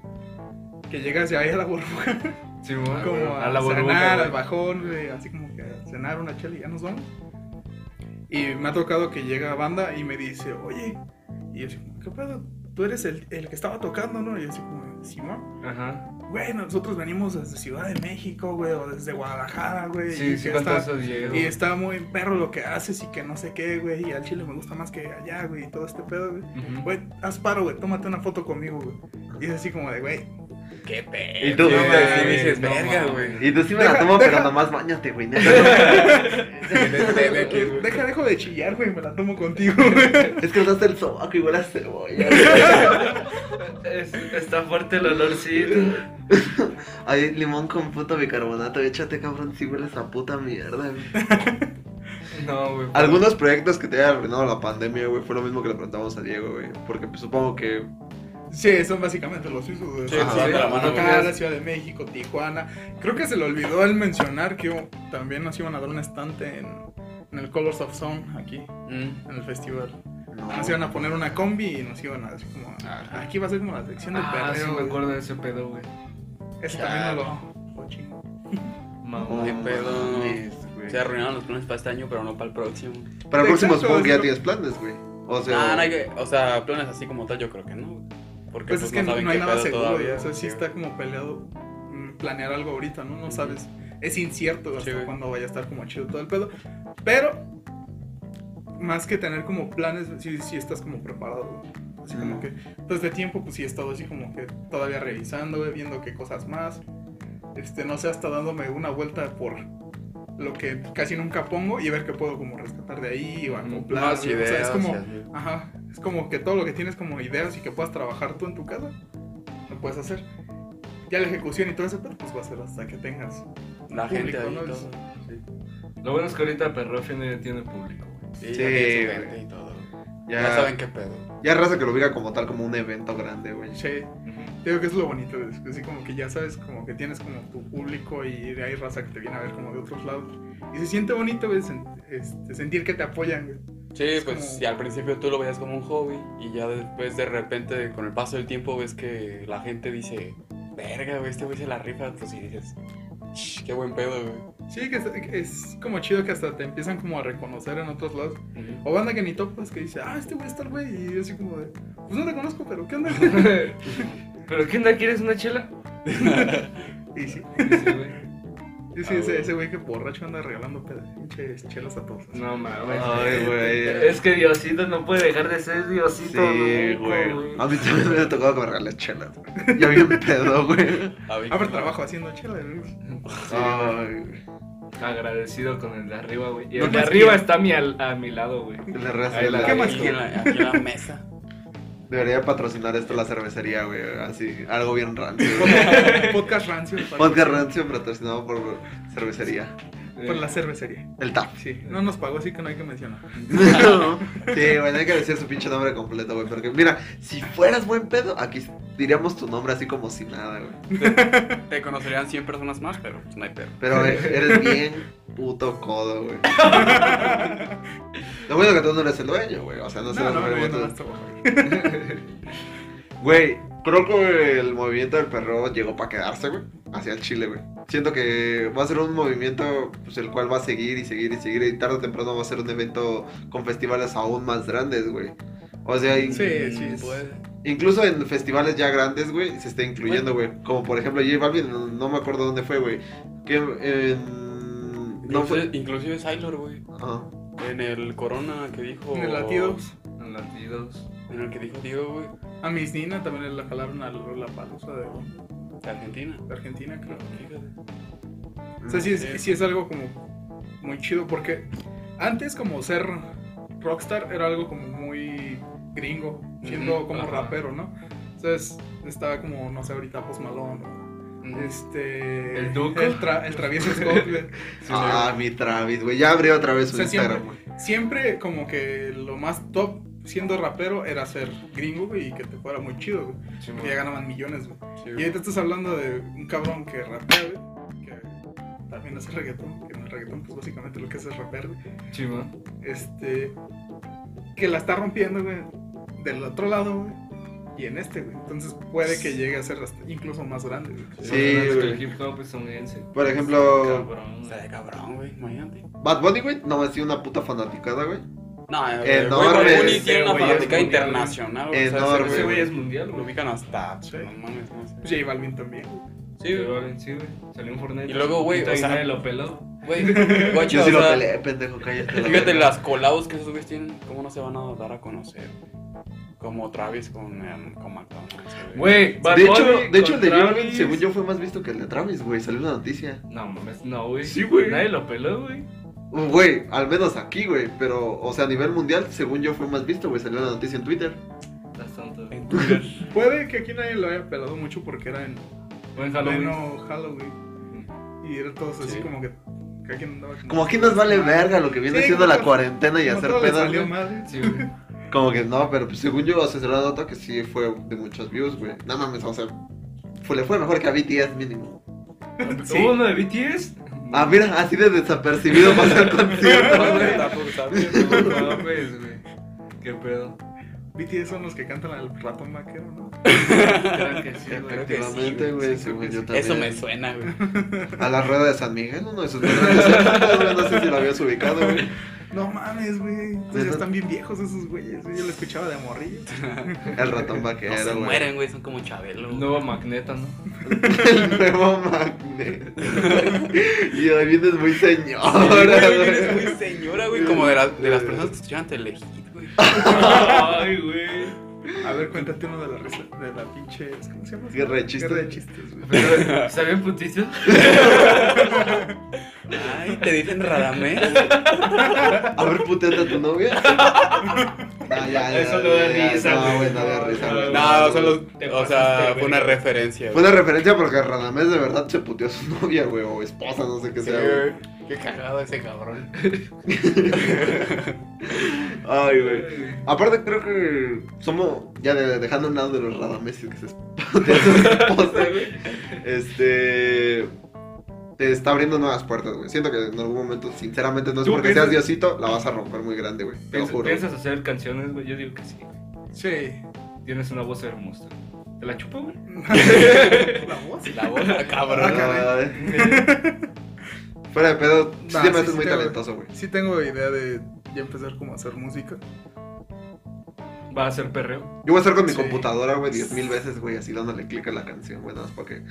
Que llegas ya ahí a la burbuja, Sí, güey. como a, a la burbuja, cenar, güey. al bajón, güey, así como que a cenar una chela y ya nos vamos. Y me ha tocado que llega banda y me dice, oye, y yo así como, ¿qué pedo? Tú eres el, el que estaba tocando, ¿no? Y yo así como, Simón. Ajá. Güey, nosotros venimos desde Ciudad de México, güey, o desde Guadalajara, güey. Sí, y sí, está, eso Diego. y está muy perro lo que haces y que no sé qué, güey. Y al chile me gusta más que allá, güey, y todo este pedo, güey. Güey, haz paro, güey, tómate una foto conmigo, güey. Y es así como de, güey, Qué pedo. Y tú, güey, güey, sí dices, no verga, mames. güey. Y tú sí me la tomo, deja- pero nomás bañate, güey. Deja, dejo de chillar, güey, me la tomo contigo, güey. Es que usaste el sobaco igual a cebolla. Es- está fuerte el olorcito. Ay, limón con puto bicarbonato. Échate, cabrón, si hueles a puta mierda, güey. No, güey. Algunos proyectos que te haya arruinado la pandemia, güey, fue lo mismo que le preguntamos a Diego, güey. Porque pues, supongo que. Sí, son básicamente los de Sí, Ajá. sí, de la mano, Ciudad de México, Tijuana. Creo que se le olvidó el mencionar que también nos iban a dar un estante en, en el Colors of Sound aquí, Mm. en el festival. No. Nos iban a poner una combi y nos iban a decir como, ah, aquí va a ser como la sección del Ah, perreo. sí me acuerdo de ese pedo, güey. Ese también no lo, lo chingo. Mamá. Qué pedo. Se arruinaron los planes para este año, pero no para el próximo. Para el próximo supongo que ya tienes planes, güey. O sea. Ah, no hay o sea, planes así como tal, yo creo que no. Porque Pues, pues, es que no, no hay nada seguro, todavía. o sea, sí está como peleado mm, planear algo ahorita, ¿no? No sabes, es incierto hasta Sí, cuándo vaya a estar como chido todo el pedo, pero más que tener como planes, sí, sí estás como preparado. Así como que, desde tiempo, pues sí he estado así como que todavía revisando, viendo qué cosas más, este, no sé, hasta dándome una vuelta por lo que casi nunca pongo y ver qué puedo como rescatar de ahí o acoplar, Más güey. o sea, ideas. es como... Ajá, es como que todo lo que tienes como ideas y que puedas trabajar tú en tu casa, lo puedes hacer. Ya la ejecución y todo eso, pero pues va a ser hasta que tengas. La gente público, ahí ¿no? todo. Sí, Lo bueno es que ahorita Perro Fine tiene público, güey. sí, Sí, ya tiene su güey. gente y todo. Ya, Ya saben qué pedo. ya raza que lo ubica como tal, como un evento grande, güey. Sí, digo que es lo bonito, es así como que ya sabes, como que tienes como tu público y de ahí raza que te viene a ver como de otros lados. Y se siente bonito, güey, sen- este, sentir que te apoyan, güey. Sí, Es pues como- si al principio tú lo veías como un hobby y ya después de repente con el paso del tiempo ves que la gente dice, verga, güey, este güey se la rifa, pues y dices, "Shh, qué buen pedo, güey. Sí, que es, que es como chido que hasta te empiezan como a reconocer en otros lados. O banda que ni topas que dice, ah, este güey está el güey. Y yo así como de, pues no te conozco, pero ¿qué onda? ¿Pero qué onda? ¿Quieres una chela? y sí, Sí, güey. Sí, sí, Ah, ese, güey. ese güey que borracho anda regalando pinches chelas a todos. No mames. Ay, güey. Es que Diosito no puede dejar de ser Diosito. Sí, güey. A mí también me ha tocado que me regalen chelas. Ya bien pedo, güey. A ver, Ah, trabajo haciendo chelas, güey. Ay, güey. Agradecido con el de arriba, güey. Y No el de arriba está a mi, al- a mi lado, güey. Ahí de la- la- ¿Qué más aquí, en la, aquí en la mesa. Debería patrocinar esto la cervecería, güey. Así, algo bien rancio. Podcast- rancio. Podcast rancio patrocinado por cervecería. Por la cervecería. El TAP. Sí, no nos pagó, así que no hay que mencionar. Sí, güey, no hay que decir su pinche nombre completo, güey. Porque mira, si fueras buen pedo, aquí diríamos tu nombre así como si nada, güey. Te conocerían 100 personas más, pero pues no hay pedo. Pero eh, eres bien puto codo, güey. Lo bueno que tú no eres el dueño, güey. O sea, no No, sé no, no, nombres, no güey. creo que el movimiento del perro llegó para quedarse, güey. Hacia el Chile, güey. Siento que va a ser un movimiento pues, el cual va a seguir y seguir y seguir. Y tarde o temprano va a ser un evento con festivales aún más grandes, güey. O sea, Sí, sí, es- puede. incluso en festivales ya grandes, güey, se está incluyendo, güey. Como por ejemplo J Balvin, no, no me acuerdo dónde fue, güey. Que en... No fue... Inclusive, inclusive Sailor, güey. Ajá. En el Corona que dijo. En el latidos. En latidos. En el que dijo Diego, güey. A Miss Nina también la jalaron a la palusa de, De Argentina. de Argentina, creo. Fíjate. O sea, sí es, Sí. sí es algo como muy chido porque antes como ser rockstar era algo como muy gringo, siendo como ajá. rapero, ¿no? Entonces estaba como, no sé, ahorita Post Malone, este... ¿El Duco? El, tra- el travieso Scott, güey. Ah, mi Travis, güey. Ya abrió otra vez su O sea, Instagram, siempre- güey. Siempre como que lo más top siendo rapero era ser gringo, güey, y que te fuera muy chido, güey. Sí, Que ya ganaban millones, güey. Sí, Y ahorita estás hablando de un cabrón que rapea, güey, que también hace reggaetón, que en el reggaetón pues básicamente lo que hace es rapear, güey. Chima. Este, que la está rompiendo, güey, del otro lado, güey, y en este, güey. Entonces puede que llegue a ser hasta incluso más grande, güey. Sí, que güey. El hip hop estadounidense. Por ejemplo, Cabrón. De cabrón, güey. Imagínate. Bad Bunny, güey, no me sido una puta fanaticada, güey. No, Enorme. eh, güey, tiene una fanática mundial, internacional, güey. O sea, Enorme, ese güey es mundial, Lo ubican hasta. Sí. No mames, no sé. J Balvin también, güey. Sí, güey. Sí, güey. Salió un Fortnite. Y luego, güey, o sea- nadie lo peló. Güey, guacha, Yo sí lo peleé, pendejo, cállate. la Fíjate las colabos que esos güeyes tienen, ¿cómo no se van a dar a conocer? Como Travis con, con McDonald's. Güey, De hecho, de hecho, el de J según yo, fue más visto que el de Travis, güey. Salió una noticia. No mames, no, güey. Sí, güey. Nadie lo peló, güey. Güey, al menos aquí, güey. Pero, o sea, a nivel mundial, según yo, fue más visto, güey. Salió una noticia en Twitter. En Twitter. Puede que aquí nadie lo haya pelado mucho porque era en Buen Halloween. pleno Halloween. Y era todos así Sí. como que. Andaba Como aquí nos vale verga lo que viene Sí, siendo la todo- cuarentena y hacer todo pedas. Sí, güey. Como que no, pero pues, según yo, se la nota que sí fue de muchos views, güey. No mames, o sea, fue, le fue mejor que a BTS mínimo. Sí. ¿Hubo uno de BTS? Ah, mira, así de desapercibido pasó el concierto, güey. tampoco sabía. No mames, güey. ¿Qué pedo? BTS son los que cantan al ratón vaquero, ¿no? Creo que sí, güey. Creo que sí, Efectivamente, güey, sí, sí. Eso me suena, güey. A la rueda de San Miguel, uno de sus grandes éxitos, güey, no sé si lo habías ubicado, güey. No mames, güey. ¿Verdad? ya están bien viejos esos güeyes. güey. Yo lo escuchaba de morrillo. El ratón No vaquero, se güey. mueren, güey, son como Chabelo. Nuevo Magneto, ¿no? El nuevo magneto. y hoy vienes muy señora, Güey, güey. eres muy señora, güey, como de, la- de las personas que escuchaban Telehit, güey. Ay, güey. A ver, cuéntate uno de la risa, de la pinche. ¿Cómo se llama? Guerra de chistes. Guerra de chistes, güey. ¿Está bien putito? Ay, te dicen Radamés. A ver, puteate a tu novia. No, ya, ya, Eso no da risa, No, güey. no da risa, güey. No, solo, o sea, fue una referencia. Fue una referencia porque Radamés de verdad se puteó a su novia, güey, o esposa, no sé qué Sí, sea, güey. Qué cagado ese cabrón. Ay, güey. Aparte creo que somos, ya de- dejando a un lado de los Radameses que se esposa, güey. Este... Te está abriendo nuevas puertas, güey. Siento que en algún momento, sinceramente, no es ¿Tú porque piensas- seas Diosito, la vas a romper muy grande, güey. Te lo ¿Piensas, juro. piensas hacer canciones, güey? Yo digo que sí. Sí. Tienes una voz hermosa. ¿Te la chupo, güey? la voz. La boca, cabrón. Ay. Fuera de pedo, sí Nah, te me sí, haces sí muy tengo- talentoso, güey. Sí tengo idea de ya empezar como a hacer música. Va a ser perreo. Yo voy a estar con mi Sí. computadora, güey, diez mil veces, güey, así dándole clic a la canción, güey, nada más para que,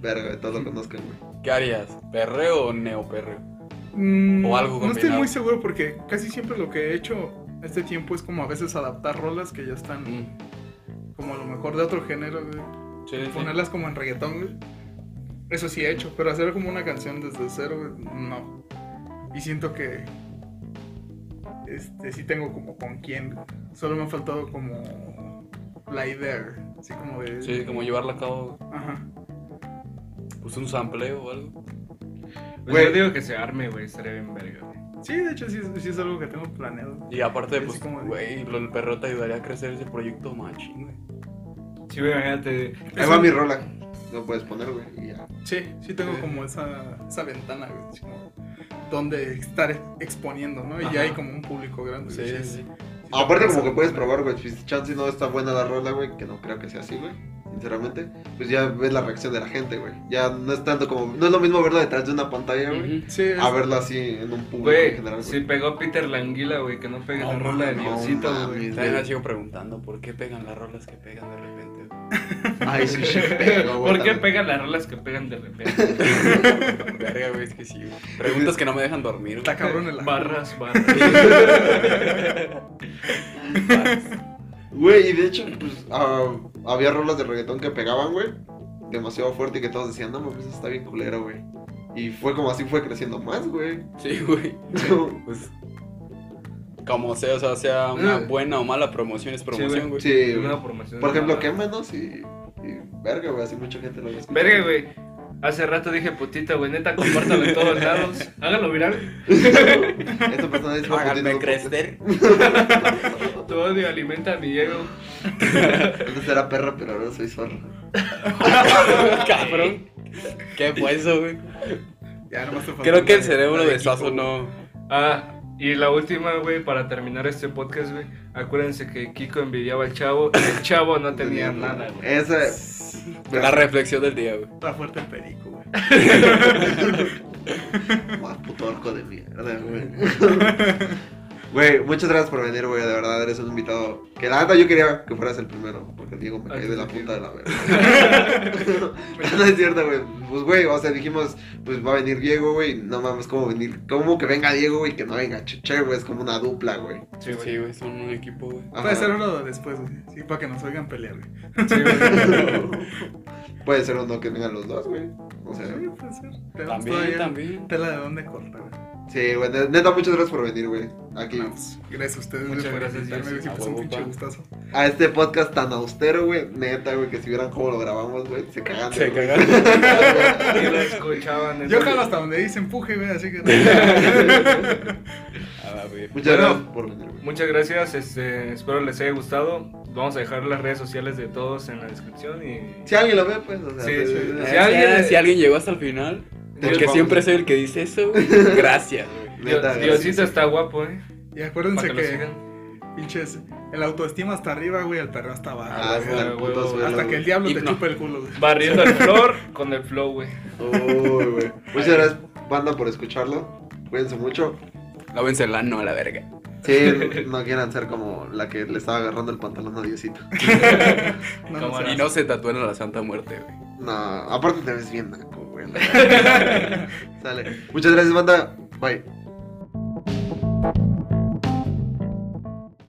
verga, todos lo conozcan, güey. ¿Qué harías? ¿Perreo o neoperreo? Mm, O algo No estoy combinado. muy seguro porque casi siempre lo que he hecho este tiempo es como a veces adaptar rolas que ya están Mm. como a lo mejor de otro género, güey. Sí, sí. Ponerlas como en reggaetón, güey. Eso sí he hecho, pero hacer como una canción desde cero, no. Y siento que este sí tengo como con quién. Solo me ha faltado como la idea. Así como de Sí, como llevarla a cabo, Ajá. pues un sampleo o algo. Pues Güey. yo digo que se arme, güey. Estaría bien verga, güey. Sí, de hecho sí, sí es algo que tengo planeado. Y aparte, pues, como güey, lo del perreo te ayudaría a crecer ese proyecto machín, güey. Sí, güey, imagínate. Ahí va mi rola, lo puedes poner, güey, y ya. Sí, sí tengo como esa, esa ventana, güey. como donde estar exponiendo, ¿no? Y Ajá. ya hay como un público grande. Sí, sí, sí. Aparte como que puedes probar, güey, si chance no está buena la rola, güey, que no creo que sea así, güey, sinceramente, pues ya ves la reacción de la gente, güey. Ya no es tanto como, no es lo mismo verlo detrás de una pantalla, güey. Sí, es- a verlo así en un público en Güey, general, si güey. pegó Peter Languila, güey, que no pegue No la rola de mames, Diosito, no güey. También sigo preguntando, ¿por qué pegan las rolas que pegan de repente? Ay, sí, sí, güey, ¿Por qué pegan las rolas que pegan de repente? Verga, güey, es que sí, güey. Preguntas que no me dejan dormir, está güey. cabrón el barras, barras. Güey, y de hecho, pues, ah, había rolas de reggaetón que pegaban, güey, demasiado fuerte y que todos decían, no, mames, eso está bien culero, güey. Y fue como así fue creciendo más, güey. Sí, güey. Pues, como sea, o sea, sea una Eh. buena o mala promoción, es promoción, güey. Sí, güey. una promoción. Por ejemplo, Nada. qué menos y, y verga, güey, así mucha gente lo ve. Verga, güey. Hace rato dije putita, güey, neta, compártalo en todos lados. Hágalo viral. Esta persona dice Háganme "Putito, crecer. Tu odio alimenta mi ego. Antes era perra, pero ahora soy zorra. Cabrón. ¿Qué fue eso, güey? Ya, nomás Creo que el cerebro de güey. no. Ah, y la última, güey, para terminar este podcast, güey. Acuérdense que Kiko envidiaba al chavo y el chavo no tenía nada, güey. Esa. La reflexión del día, güey. Está fuerte el perico, güey. Más puto orco de mierda, güey. Güey, muchas gracias por venir, güey. De verdad, eres un invitado. Que la neta yo quería que fueras el primero. Porque Diego me Ay, cae de la sí, punta sí. de la verga. no es cierto, güey. Pues, güey, o sea, dijimos, pues va a venir Diego, güey. No mames, ¿cómo venir? ¿Cómo que venga Diego, güey? Que no venga Cheche, güey. Es como una dupla, güey. Sí, Sí, güey. güey, son un equipo, güey. Puede ser uno después, güey. Sí, para que nos oigan pelear, güey. Sí, güey. Puede ser uno que vengan los dos, güey. O sea, Sí, puede ser. Tenemos También, todavía también. Tela de dónde cortar, güey. Sí, güey. ne- Neta, muchas gracias por venir, güey. Aquí. No, pues, gracias a ustedes, güey, Muchas por gracias, invitarme, Jessy. güey, siempre es A un huevo, pinche pa. gustazo. A este podcast tan austero, güey. Neta, güey. Que si vieran cómo lo grabamos, güey. Se cagan. Se cagaron. Y lo escuchaban. Yo jalo hasta donde dice empuje, güey, así que... A ver. Muchas Bueno. gracias por venir, güey. Muchas gracias, este, espero les haya gustado. Vamos a dejar las redes sociales de todos en la descripción y... Si alguien lo ve, pues, o sea. Sí, sí. Si alguien- alguien, si alguien llegó hasta el final, porque chupamos. siempre soy el que dice eso, güey. Gracias, güey. Dios- gracias. Diosito está guapo, eh. Y acuérdense Para que pinches, el autoestima hasta arriba, güey, el perro hasta abajo. Ah, güey. hasta el güey, puto güey. suelo, hasta que el diablo te chupe el culo, güey. Barriendo el flor con el flow, güey. Uy, güey. Muchas gracias, banda, por escucharlo. Cuídense mucho. Lávense el ano a la verga. Sí, no quieran ser como la que le estaba agarrando el pantalón a Diosito. No, no Y no se tatúen a la Santa Muerte, güey. No, aparte te ves bien naco, Sale. Muchas gracias, banda. Bye.